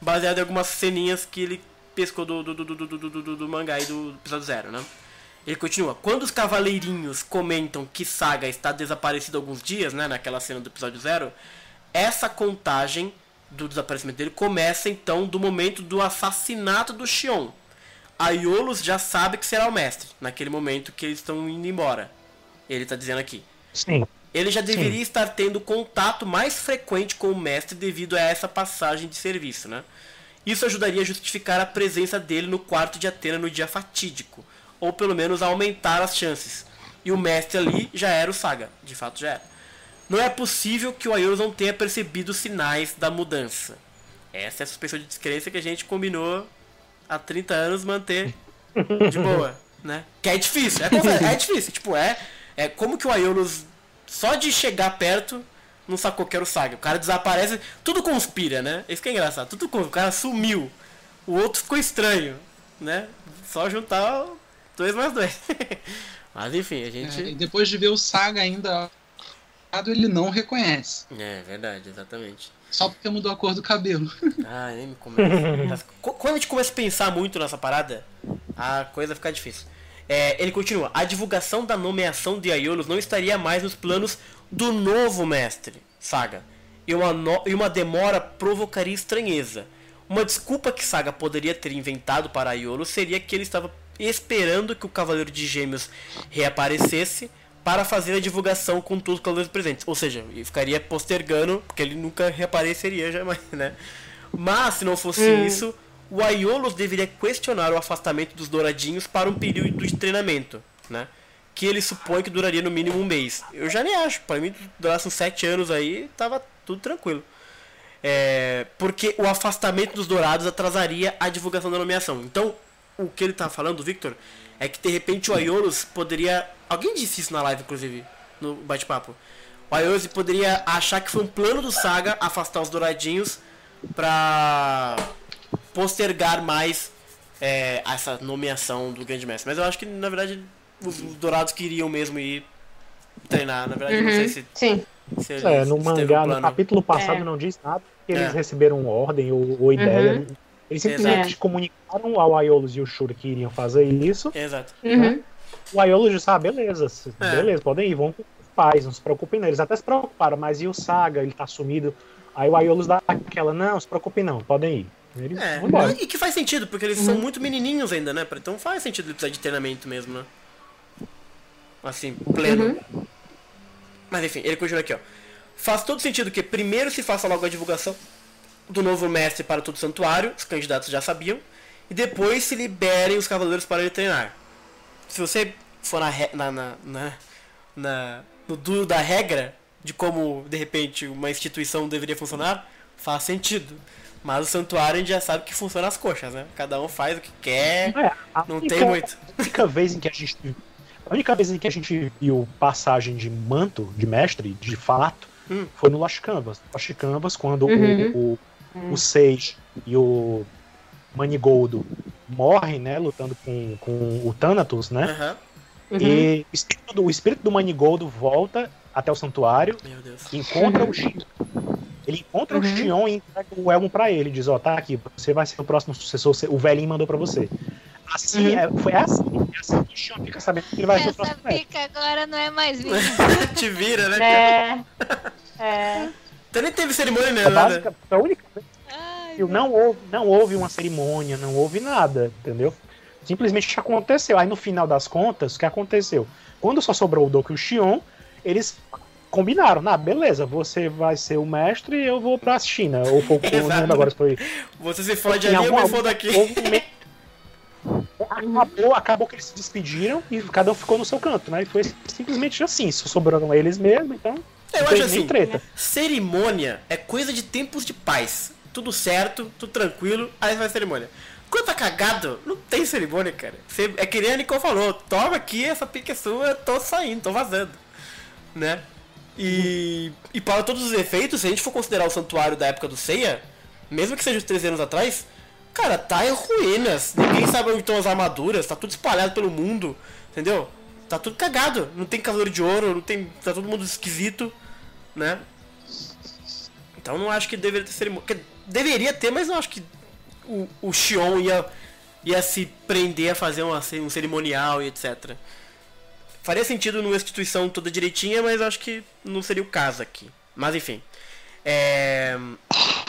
baseado em algumas ceninhas que ele pescou do, do, do, do, do, do, do, mangá e do episódio zero, né? Ele continua. Quando os cavaleirinhos comentam que Saga está desaparecido há alguns dias, né, naquela cena do episódio zero, essa contagem do desaparecimento dele começa então do momento do assassinato do Xion. A Iolos já sabe que será o mestre, naquele momento que eles estão indo embora. Ele está dizendo aqui. Sim. Ele já deveria Sim. estar tendo contato mais frequente com o mestre devido a essa passagem de serviço, né? Isso ajudaria a justificar a presença dele no quarto de Atena no dia fatídico, ou pelo menos a aumentar as chances. E o mestre ali já era o Saga, de fato já era. Não é possível que o Aiolos não tenha percebido os sinais da mudança. Essa é a suspensão de descrença que a gente combinou há 30 anos manter de boa, né? Que é difícil, é, confesso, é difícil. Tipo, é, é como que o Aiolos, só de chegar perto, não sacou que era o Saga. O cara desaparece, tudo conspira, né? Isso que é engraçado, tudo conspira. O cara sumiu, o outro ficou estranho, né? Só juntar dois mais dois. Mas enfim, a É, gente. e depois de ver o Saga ainda, ele não reconhece. É, verdade, exatamente. Só porque mudou a cor do cabelo. Ah, nem me começa. Qu- Quando a gente começa a pensar muito nessa parada, a coisa fica difícil. É, ele continua. A divulgação da nomeação de Aiolos não estaria mais nos planos do novo mestre, Saga. E uma, no- e uma demora provocaria estranheza. Uma desculpa que Saga poderia ter inventado para Aiolos seria que ele estava esperando que o Cavaleiro de Gêmeos reaparecesse para fazer a divulgação com todos os cavaleiros presentes. Ou seja, ele ficaria postergando, porque ele nunca reapareceria jamais, né? Mas, se não fosse isso, o Aiolos deveria questionar o afastamento dos douradinhos para um período de treinamento, né? Que ele supõe que duraria no mínimo um mês. Eu já nem acho, para mim durasse uns sete anos aí, tava tudo tranquilo. É, porque o afastamento dos dourados atrasaria a divulgação da nomeação. Então, o que ele tá falando, Victor, é que de repente o Aiolos poderia. Alguém disse isso na live, inclusive, no bate-papo. O Aiolos poderia achar que foi um plano do Saga afastar os douradinhos pra postergar mais é, essa nomeação do Grande Mestre. Mas eu acho que, na verdade, os os dourados queriam mesmo ir treinar. Na verdade, eu não sei se. Sim. se É, no teve um mangá, no capítulo passado É. não diz nada que eles É. receberam ordem ou, ou ideia. Eles simplesmente Exato. comunicaram ao Aiolos e o Shura que iriam fazer isso. Exato. Uhum. O Aiolos disse, ah, beleza, É. beleza, podem ir, vão com os pais, não se preocupem não. Eles até se preocuparam, mas e o Saga, ele tá sumido. Aí o Aiolos dá aquela, não, se preocupem não, podem ir. Eles É, vão embora. e que faz sentido, porque eles são muito menininhos ainda, né? Então faz sentido ele precisar de treinamento mesmo, né? Assim, pleno. Mas enfim, ele continua aqui, ó. Faz todo sentido que primeiro se faça logo a divulgação do novo mestre para todo o santuário, os candidatos já sabiam, e depois se liberem os cavaleiros para ele treinar. Se você for na, na, na, na, na- no duro da regra de como, de repente, uma instituição deveria funcionar, faz sentido. Mas o santuário a gente já sabe que funciona as coxas, né? Cada um faz o que quer, É, a não única- tem muito. A única vez em que a gente. A única vez em que a gente viu passagem de manto, de mestre, de fato, Hum. foi no Lost Canvas. Lost Canvas, quando Uhum. o, o, o Sage e o Manigoldo morrem, né? Lutando com, com o Thanatos, né? Uhum. E o espírito, do, o espírito do Manigoldo volta até o santuário, Meu Deus. encontra o Xion. Ele encontra o Uhum. Xion e entrega o elmo pra ele. Diz, ó, tá aqui, você vai ser o próximo sucessor, o velhinho mandou pra você. Assim, Uhum. é, foi assim, é assim que o Xion fica sabendo que ele vai ser o Essa próximo mestre. pica agora não é mais minha. Te vira, né? É. É. Então nem teve cerimônia, né? A, Nada. básica, a única vez que não houve, não houve uma cerimônia, não houve nada, entendeu? Simplesmente aconteceu. Aí no final das contas, o que aconteceu? Quando só sobrou o Doku e o Xion, eles combinaram, ah, beleza, você vai ser o mestre e eu vou pra China. Ou foi, Exato. lembro agora se foi Você se fode ali, eu me alguma- fodo aqui. Acabou, acabou que eles se despediram e cada um ficou no seu canto, né? E foi simplesmente assim, só sobraram eles mesmo, então Eu acho assim, treta. cerimônia é coisa de tempos de paz. Tudo certo, tudo tranquilo, aí vai cerimônia. Quando tá cagado, não tem cerimônia, cara. Você- é que nem a Nicole falou, toma aqui, essa pique é sua, tô saindo, tô vazando. Né? E, e para todos os efeitos, se a gente for considerar o santuário da época do Seiya, mesmo que seja os 13 anos atrás, cara, tá em ruínas. Ninguém sabe onde estão as armaduras, tá tudo espalhado pelo mundo, entendeu? Tá tudo cagado. Não tem cavaleiro de ouro, não tem. tá todo mundo esquisito. Né? Então não acho que deveria ter cerimônia. Deveria ter, mas não acho que o, o Xion ia, ia se prender a fazer uma, um cerimonial e etc. Faria sentido numa instituição toda direitinha, mas acho que não seria o caso aqui. Mas enfim. É...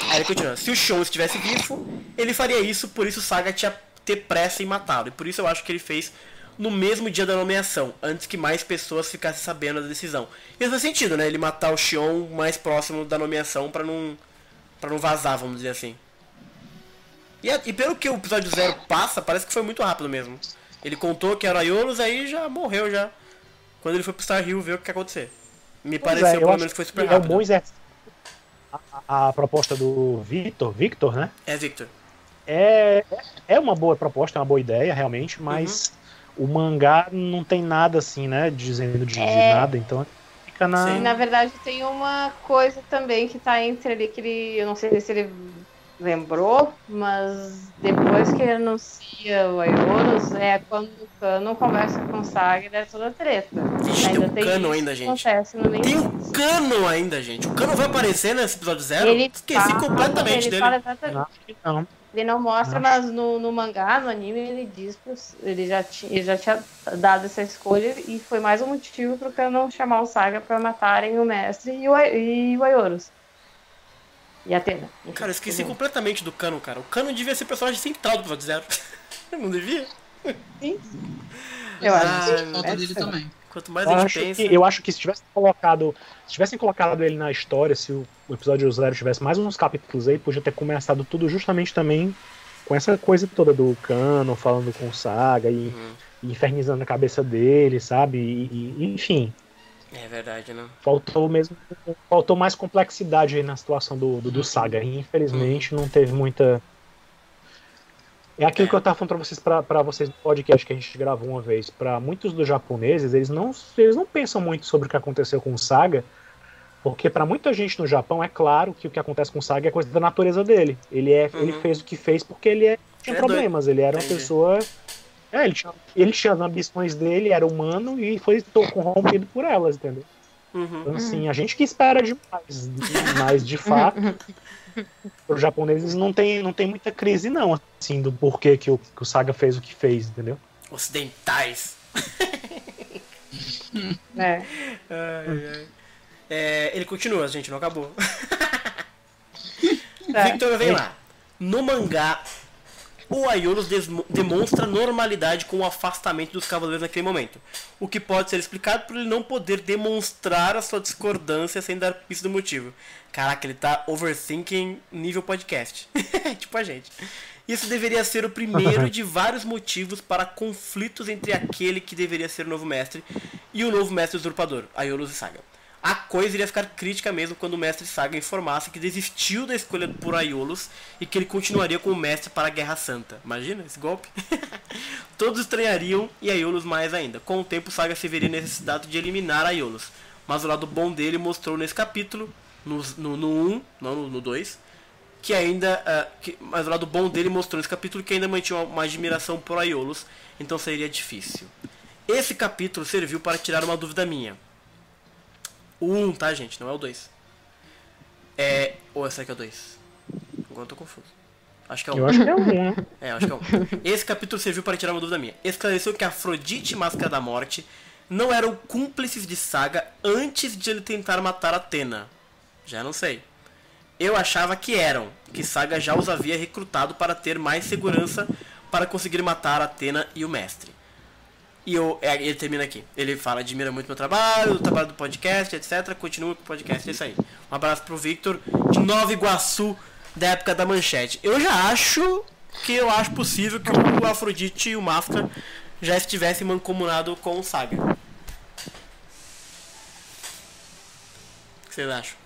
Aí ele continua. Se o Xion estivesse vivo, ele faria isso, por isso Saga tinha ter pressa em matá-lo. E por isso eu acho que ele fez no mesmo dia da nomeação, antes que mais pessoas ficassem sabendo da decisão. Isso faz sentido, né? Ele matar o Xion mais próximo da nomeação para não para não vazar, vamos dizer assim. E, e, pelo que o episódio zero passa, parece que foi muito rápido mesmo. Ele contou que era Aiolos, aí já morreu já. Quando ele foi pro Star Hill ver o que ia acontecer. Me pois pareceu é, pelo menos que foi super rápido. É um bom exercício. A, a, proposta do Victor, Victor, né? É Victor. É, é uma boa proposta, é uma boa ideia, realmente, mas uhum. O mangá não tem nada assim, né? Dizendo de, é... de nada, então fica na. Sim, na verdade tem uma coisa também que tá entre ali que ele. Eu não sei se ele lembrou, mas depois que ele anuncia o Aioros, é quando o Cano conversa com o Saga é toda treta. Vixe, ainda tem um Cano ainda, gente. Tem um Cano ainda, gente. O Cano vai aparecer nesse episódio zero? Ele Esqueci fala, completamente ele dele. Fala exatamente. Não, não. Ele não mostra, mas no, no mangá, no anime, ele diz pros, ele já tinha, ele já tinha dado essa escolha e foi mais um motivo pro Cano chamar o Saga para matarem o mestre e o, e o Aioros. E a Atena. Cara, eu esqueci completamente do Cano, cara. O Cano devia ser personagem central do episódio zero. não devia? Sim. Eu acho ah, que falta dele também. Quanto mais eu a gente pensa... Que, eu acho que se tivesse colocado. Se tivessem colocado ele na história, se o, o episódio zero tivesse mais uns capítulos aí, podia ter começado tudo justamente também com essa coisa toda do Cano falando com o Saga e, uhum. e infernizando a cabeça dele, sabe? E, e, enfim. É verdade, né? Faltou mesmo. Faltou mais complexidade aí na situação do, do, do uhum. Saga. E, infelizmente uhum. não teve muita. É aquilo é. que eu tava falando pra vocês, pra, pra vocês no podcast que a gente gravou uma vez. Para muitos dos japoneses, eles não, eles não pensam muito sobre o que aconteceu com o Saga. Porque para muita gente no Japão é claro que o que acontece com o Saga é coisa da natureza dele. Ele, é, uhum. ele fez o que fez porque ele é, tinha é problemas. Doido. Ele era uma Entendi. pessoa é, ele tinha, ele tinha as ambições dele, era humano e foi corrompido por elas, entendeu? Uhum. Então, assim, a gente que espera demais, mas de fato, os japoneses não tem, não tem muita crise, não, assim, do porquê que o, que o Saga fez o que fez, entendeu? Ocidentais. é. Ai, ai. é. Ele continua, gente, não acabou. É. Victor vem lá. No mangá, o Aiolos demonstra normalidade com o afastamento dos cavaleiros naquele momento, o que pode ser explicado por ele não poder demonstrar a sua discordância sem dar pista do motivo. Caraca, ele tá overthinking nível podcast. tipo a gente. Isso deveria ser o primeiro de vários motivos para conflitos entre aquele que deveria ser o novo mestre e o novo mestre usurpador, Aiolos e Saga a coisa iria ficar crítica mesmo quando o mestre Saga informasse que desistiu da escolha por Aiolos e que ele continuaria como mestre para a Guerra Santa. Imagina esse golpe? Todos estranhariam e Aiolos mais ainda. Com o tempo, Saga se veria necessidade de eliminar Aiolos. Mas o lado bom dele mostrou nesse capítulo, no 1, no, no um, não no 2, que ainda. Uh, que, mas o lado bom dele mostrou nesse capítulo que ainda mantinha uma, uma admiração por Aiolos, então seria difícil. Esse capítulo serviu para tirar uma dúvida minha. O 1, tá, gente? Não é o 2. É. Ou essa aqui é o 2? Agora eu tô confuso. Acho que é o 1. Eu acho que é o 1, né? É, acho que é o 1. Esse capítulo serviu para tirar uma dúvida minha. Esclareceu que Afrodite e Máscara da Morte não eram cúmplices de Saga antes de ele tentar matar Atena. Já não sei. Eu achava que eram, que Saga já os havia recrutado para ter mais segurança para conseguir matar Atena e o mestre. E eu, é, ele termina aqui. Ele fala, admira muito meu trabalho, o trabalho do podcast, etc. Continua com o podcast, é isso aí. Um abraço pro Victor, de Nova Iguaçu, da época da manchete. Eu já acho que eu acho possível que o Afrodite e o Mafra já estivessem mancomunado com o Saga. O que vocês acham?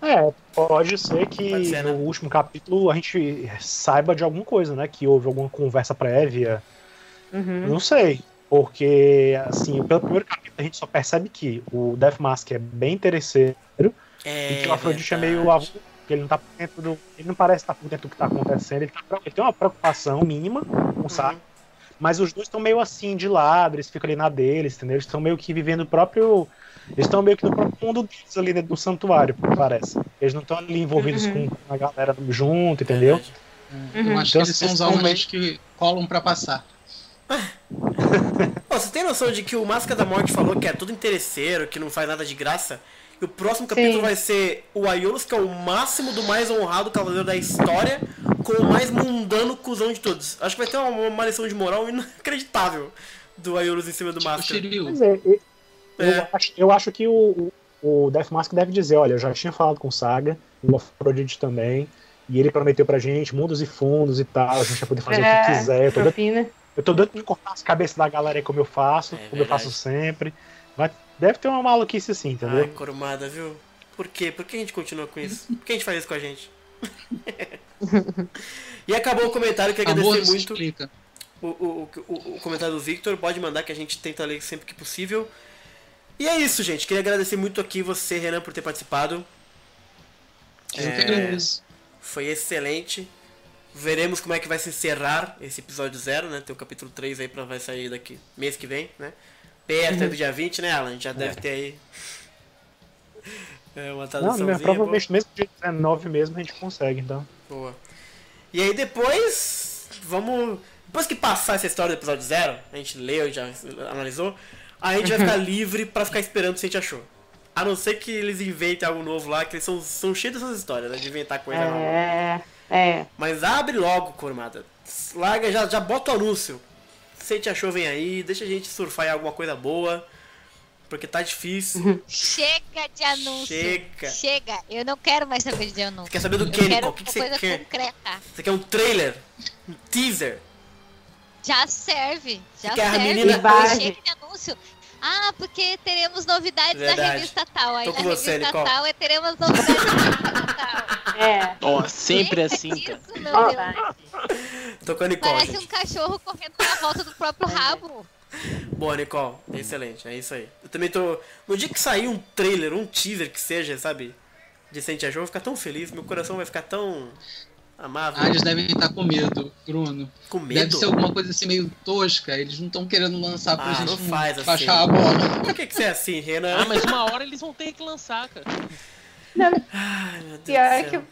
É, pode ser que Pode ser, né? no último capítulo a gente saiba de alguma coisa, né? Que houve alguma conversa prévia Uhum. Não sei. Porque, assim, pelo primeiro capítulo a gente só percebe que o Death Mask é bem interesseiro É, e que o Afrodite é meio que ele não tá por dentro do. Ele não parece estar por dentro do que tá acontecendo. Ele, tá, ele tem uma preocupação mínima com o Uhum. Mas os dois estão meio assim, de lado, eles ficam ali na deles, entendeu? Eles estão meio que vivendo o próprio. Eles estão meio que no próprio mundo deles ali dentro do santuário, parece. Eles não estão ali envolvidos Uhum. com a galera junto, entendeu? Verdade. Eu Uhum. acho Então, que eles são os alunos que colam pra passar. Pô, você tem noção de que o Máscara da Morte falou que é tudo interesseiro, que não faz nada de graça? E o próximo capítulo Sim. vai ser o Aiolus, que é o máximo do mais honrado cavaleiro da história, com o mais mundano cuzão de todos. Acho que vai ter uma, uma lição de moral inacreditável do Aiolus em cima do Máscara. Pois é, eu, eu É. acho, eu acho que o, o o Death Mask deve dizer, olha, eu já tinha falado com o Saga, o Aphrodite também, e ele prometeu pra gente mundos e fundos e tal, a gente vai poder fazer o que É, quiser. Doido, propina. Eu tô doido de cortar as cabeças da galera aí como eu faço, É como eu verdade. faço sempre. Vai, deve ter uma maluquice assim, entendeu? Ai, corumada, viu? Por quê? Por que a gente continua com isso? Por que a gente faz isso com a gente? e acabou o comentário, queria Amor agradecer muito explica. o, o, o, o comentário do Victor. Pode mandar que a gente tenta ler sempre que possível. E é isso, gente. Queria agradecer muito aqui você, Renan, por ter participado. Eu É. que agradeço. Foi excelente. Veremos como é que vai se encerrar esse episódio zero, né? Tem o capítulo 3 aí pra vai sair daqui mês que vem, né? Perto é do dia 20, né, Alan? Já deve ter aí. É uma Não, traduçãozinha. mas provavelmente mesmo dia 19 mesmo a gente consegue, então. Boa. E aí depois, vamos. Depois que passar essa história do episódio zero, a gente leu, já analisou, a gente vai ficar livre pra ficar esperando se a gente achou. A não ser que eles inventem algo novo lá, que eles são, são cheios dessas histórias, né? De inventar coisa nova. É. Mas abre logo, Cormada. Larga, já, já bota o anúncio. Se a gente achou, vem aí, deixa a gente surfar em alguma coisa boa. Porque tá difícil. Chega de anúncio. Chega. Chega. Eu não quero mais saber de anúncio. Você quer saber do que, Nicole? O que, que você coisa quer? concreta. Você quer um trailer? Um teaser? Já serve. Já quer a serve. menina-. Chega de anúncio. Ah, porque teremos novidades Verdade. na revista tal. Aí Tô na com você, revista Nicole. tal é teremos novidades na revista tal. É. Ó, sempre Chega assim, cara. disso, meu Deus. Tô com a Nicole. Parece gente. um cachorro correndo na volta do próprio rabo. Boa, Nicole. Excelente, é isso aí. Eu também tô. No dia que sair um trailer, um teaser que seja, sabe? De Saint João, eu vou ficar tão feliz, meu coração vai ficar tão amável. Ah, eles devem estar com medo, Bruno. com Deve medo. ser alguma coisa assim meio tosca. Eles não estão querendo lançar pra Ah, gente não faz assim. baixar a bola. Por que, que você é assim, Renan? Ah, mas uma hora eles vão ter que lançar, cara. Ai, meu Deus Pior é que eu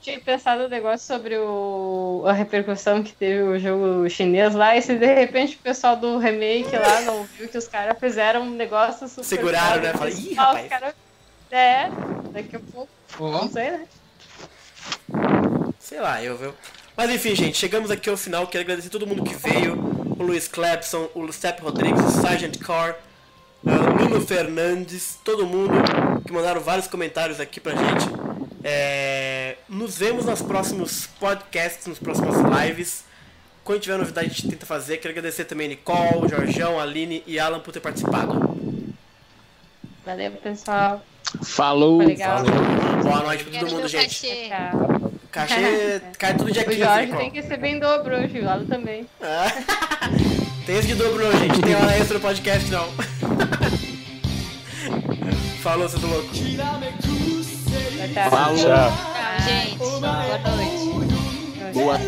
tinha pensado um negócio sobre o, a repercussão que teve o jogo chinês lá, e se de repente o pessoal do remake lá não viu que os caras fizeram um negócio super. Seguraram, né? Falei, os "Ih, caras- rapaz." cara- É, daqui a pouco, Ó, não sei, né? Sei lá, eu, viu? Mas enfim, gente, chegamos aqui ao final. Quero agradecer todo mundo que veio. O Luiz Clepson, o Step Rodrigues, o Sargent Carr, o Nuno Fernandes, todo mundo que mandaram vários comentários aqui pra gente. É, Nos vemos nos próximos podcasts, nos próximas lives. Quando tiver novidade, a gente tenta fazer. Quero agradecer também Nicole, Jorjão, Aline e Alan por ter participado. Valeu, pessoal. Falou. Legal. Boa noite pra todo mundo, gente. Tchau. Cachê cai tudo dia O 15, Jorge Nicole. tem que receber em dobro hoje, o Alan também. Ah. Tem esse de dobro não, gente. Tem hora extra no podcast, não. Falou, seu louco. Tchau, tchau. Falou. Tchau. Gente, boa noite. Boa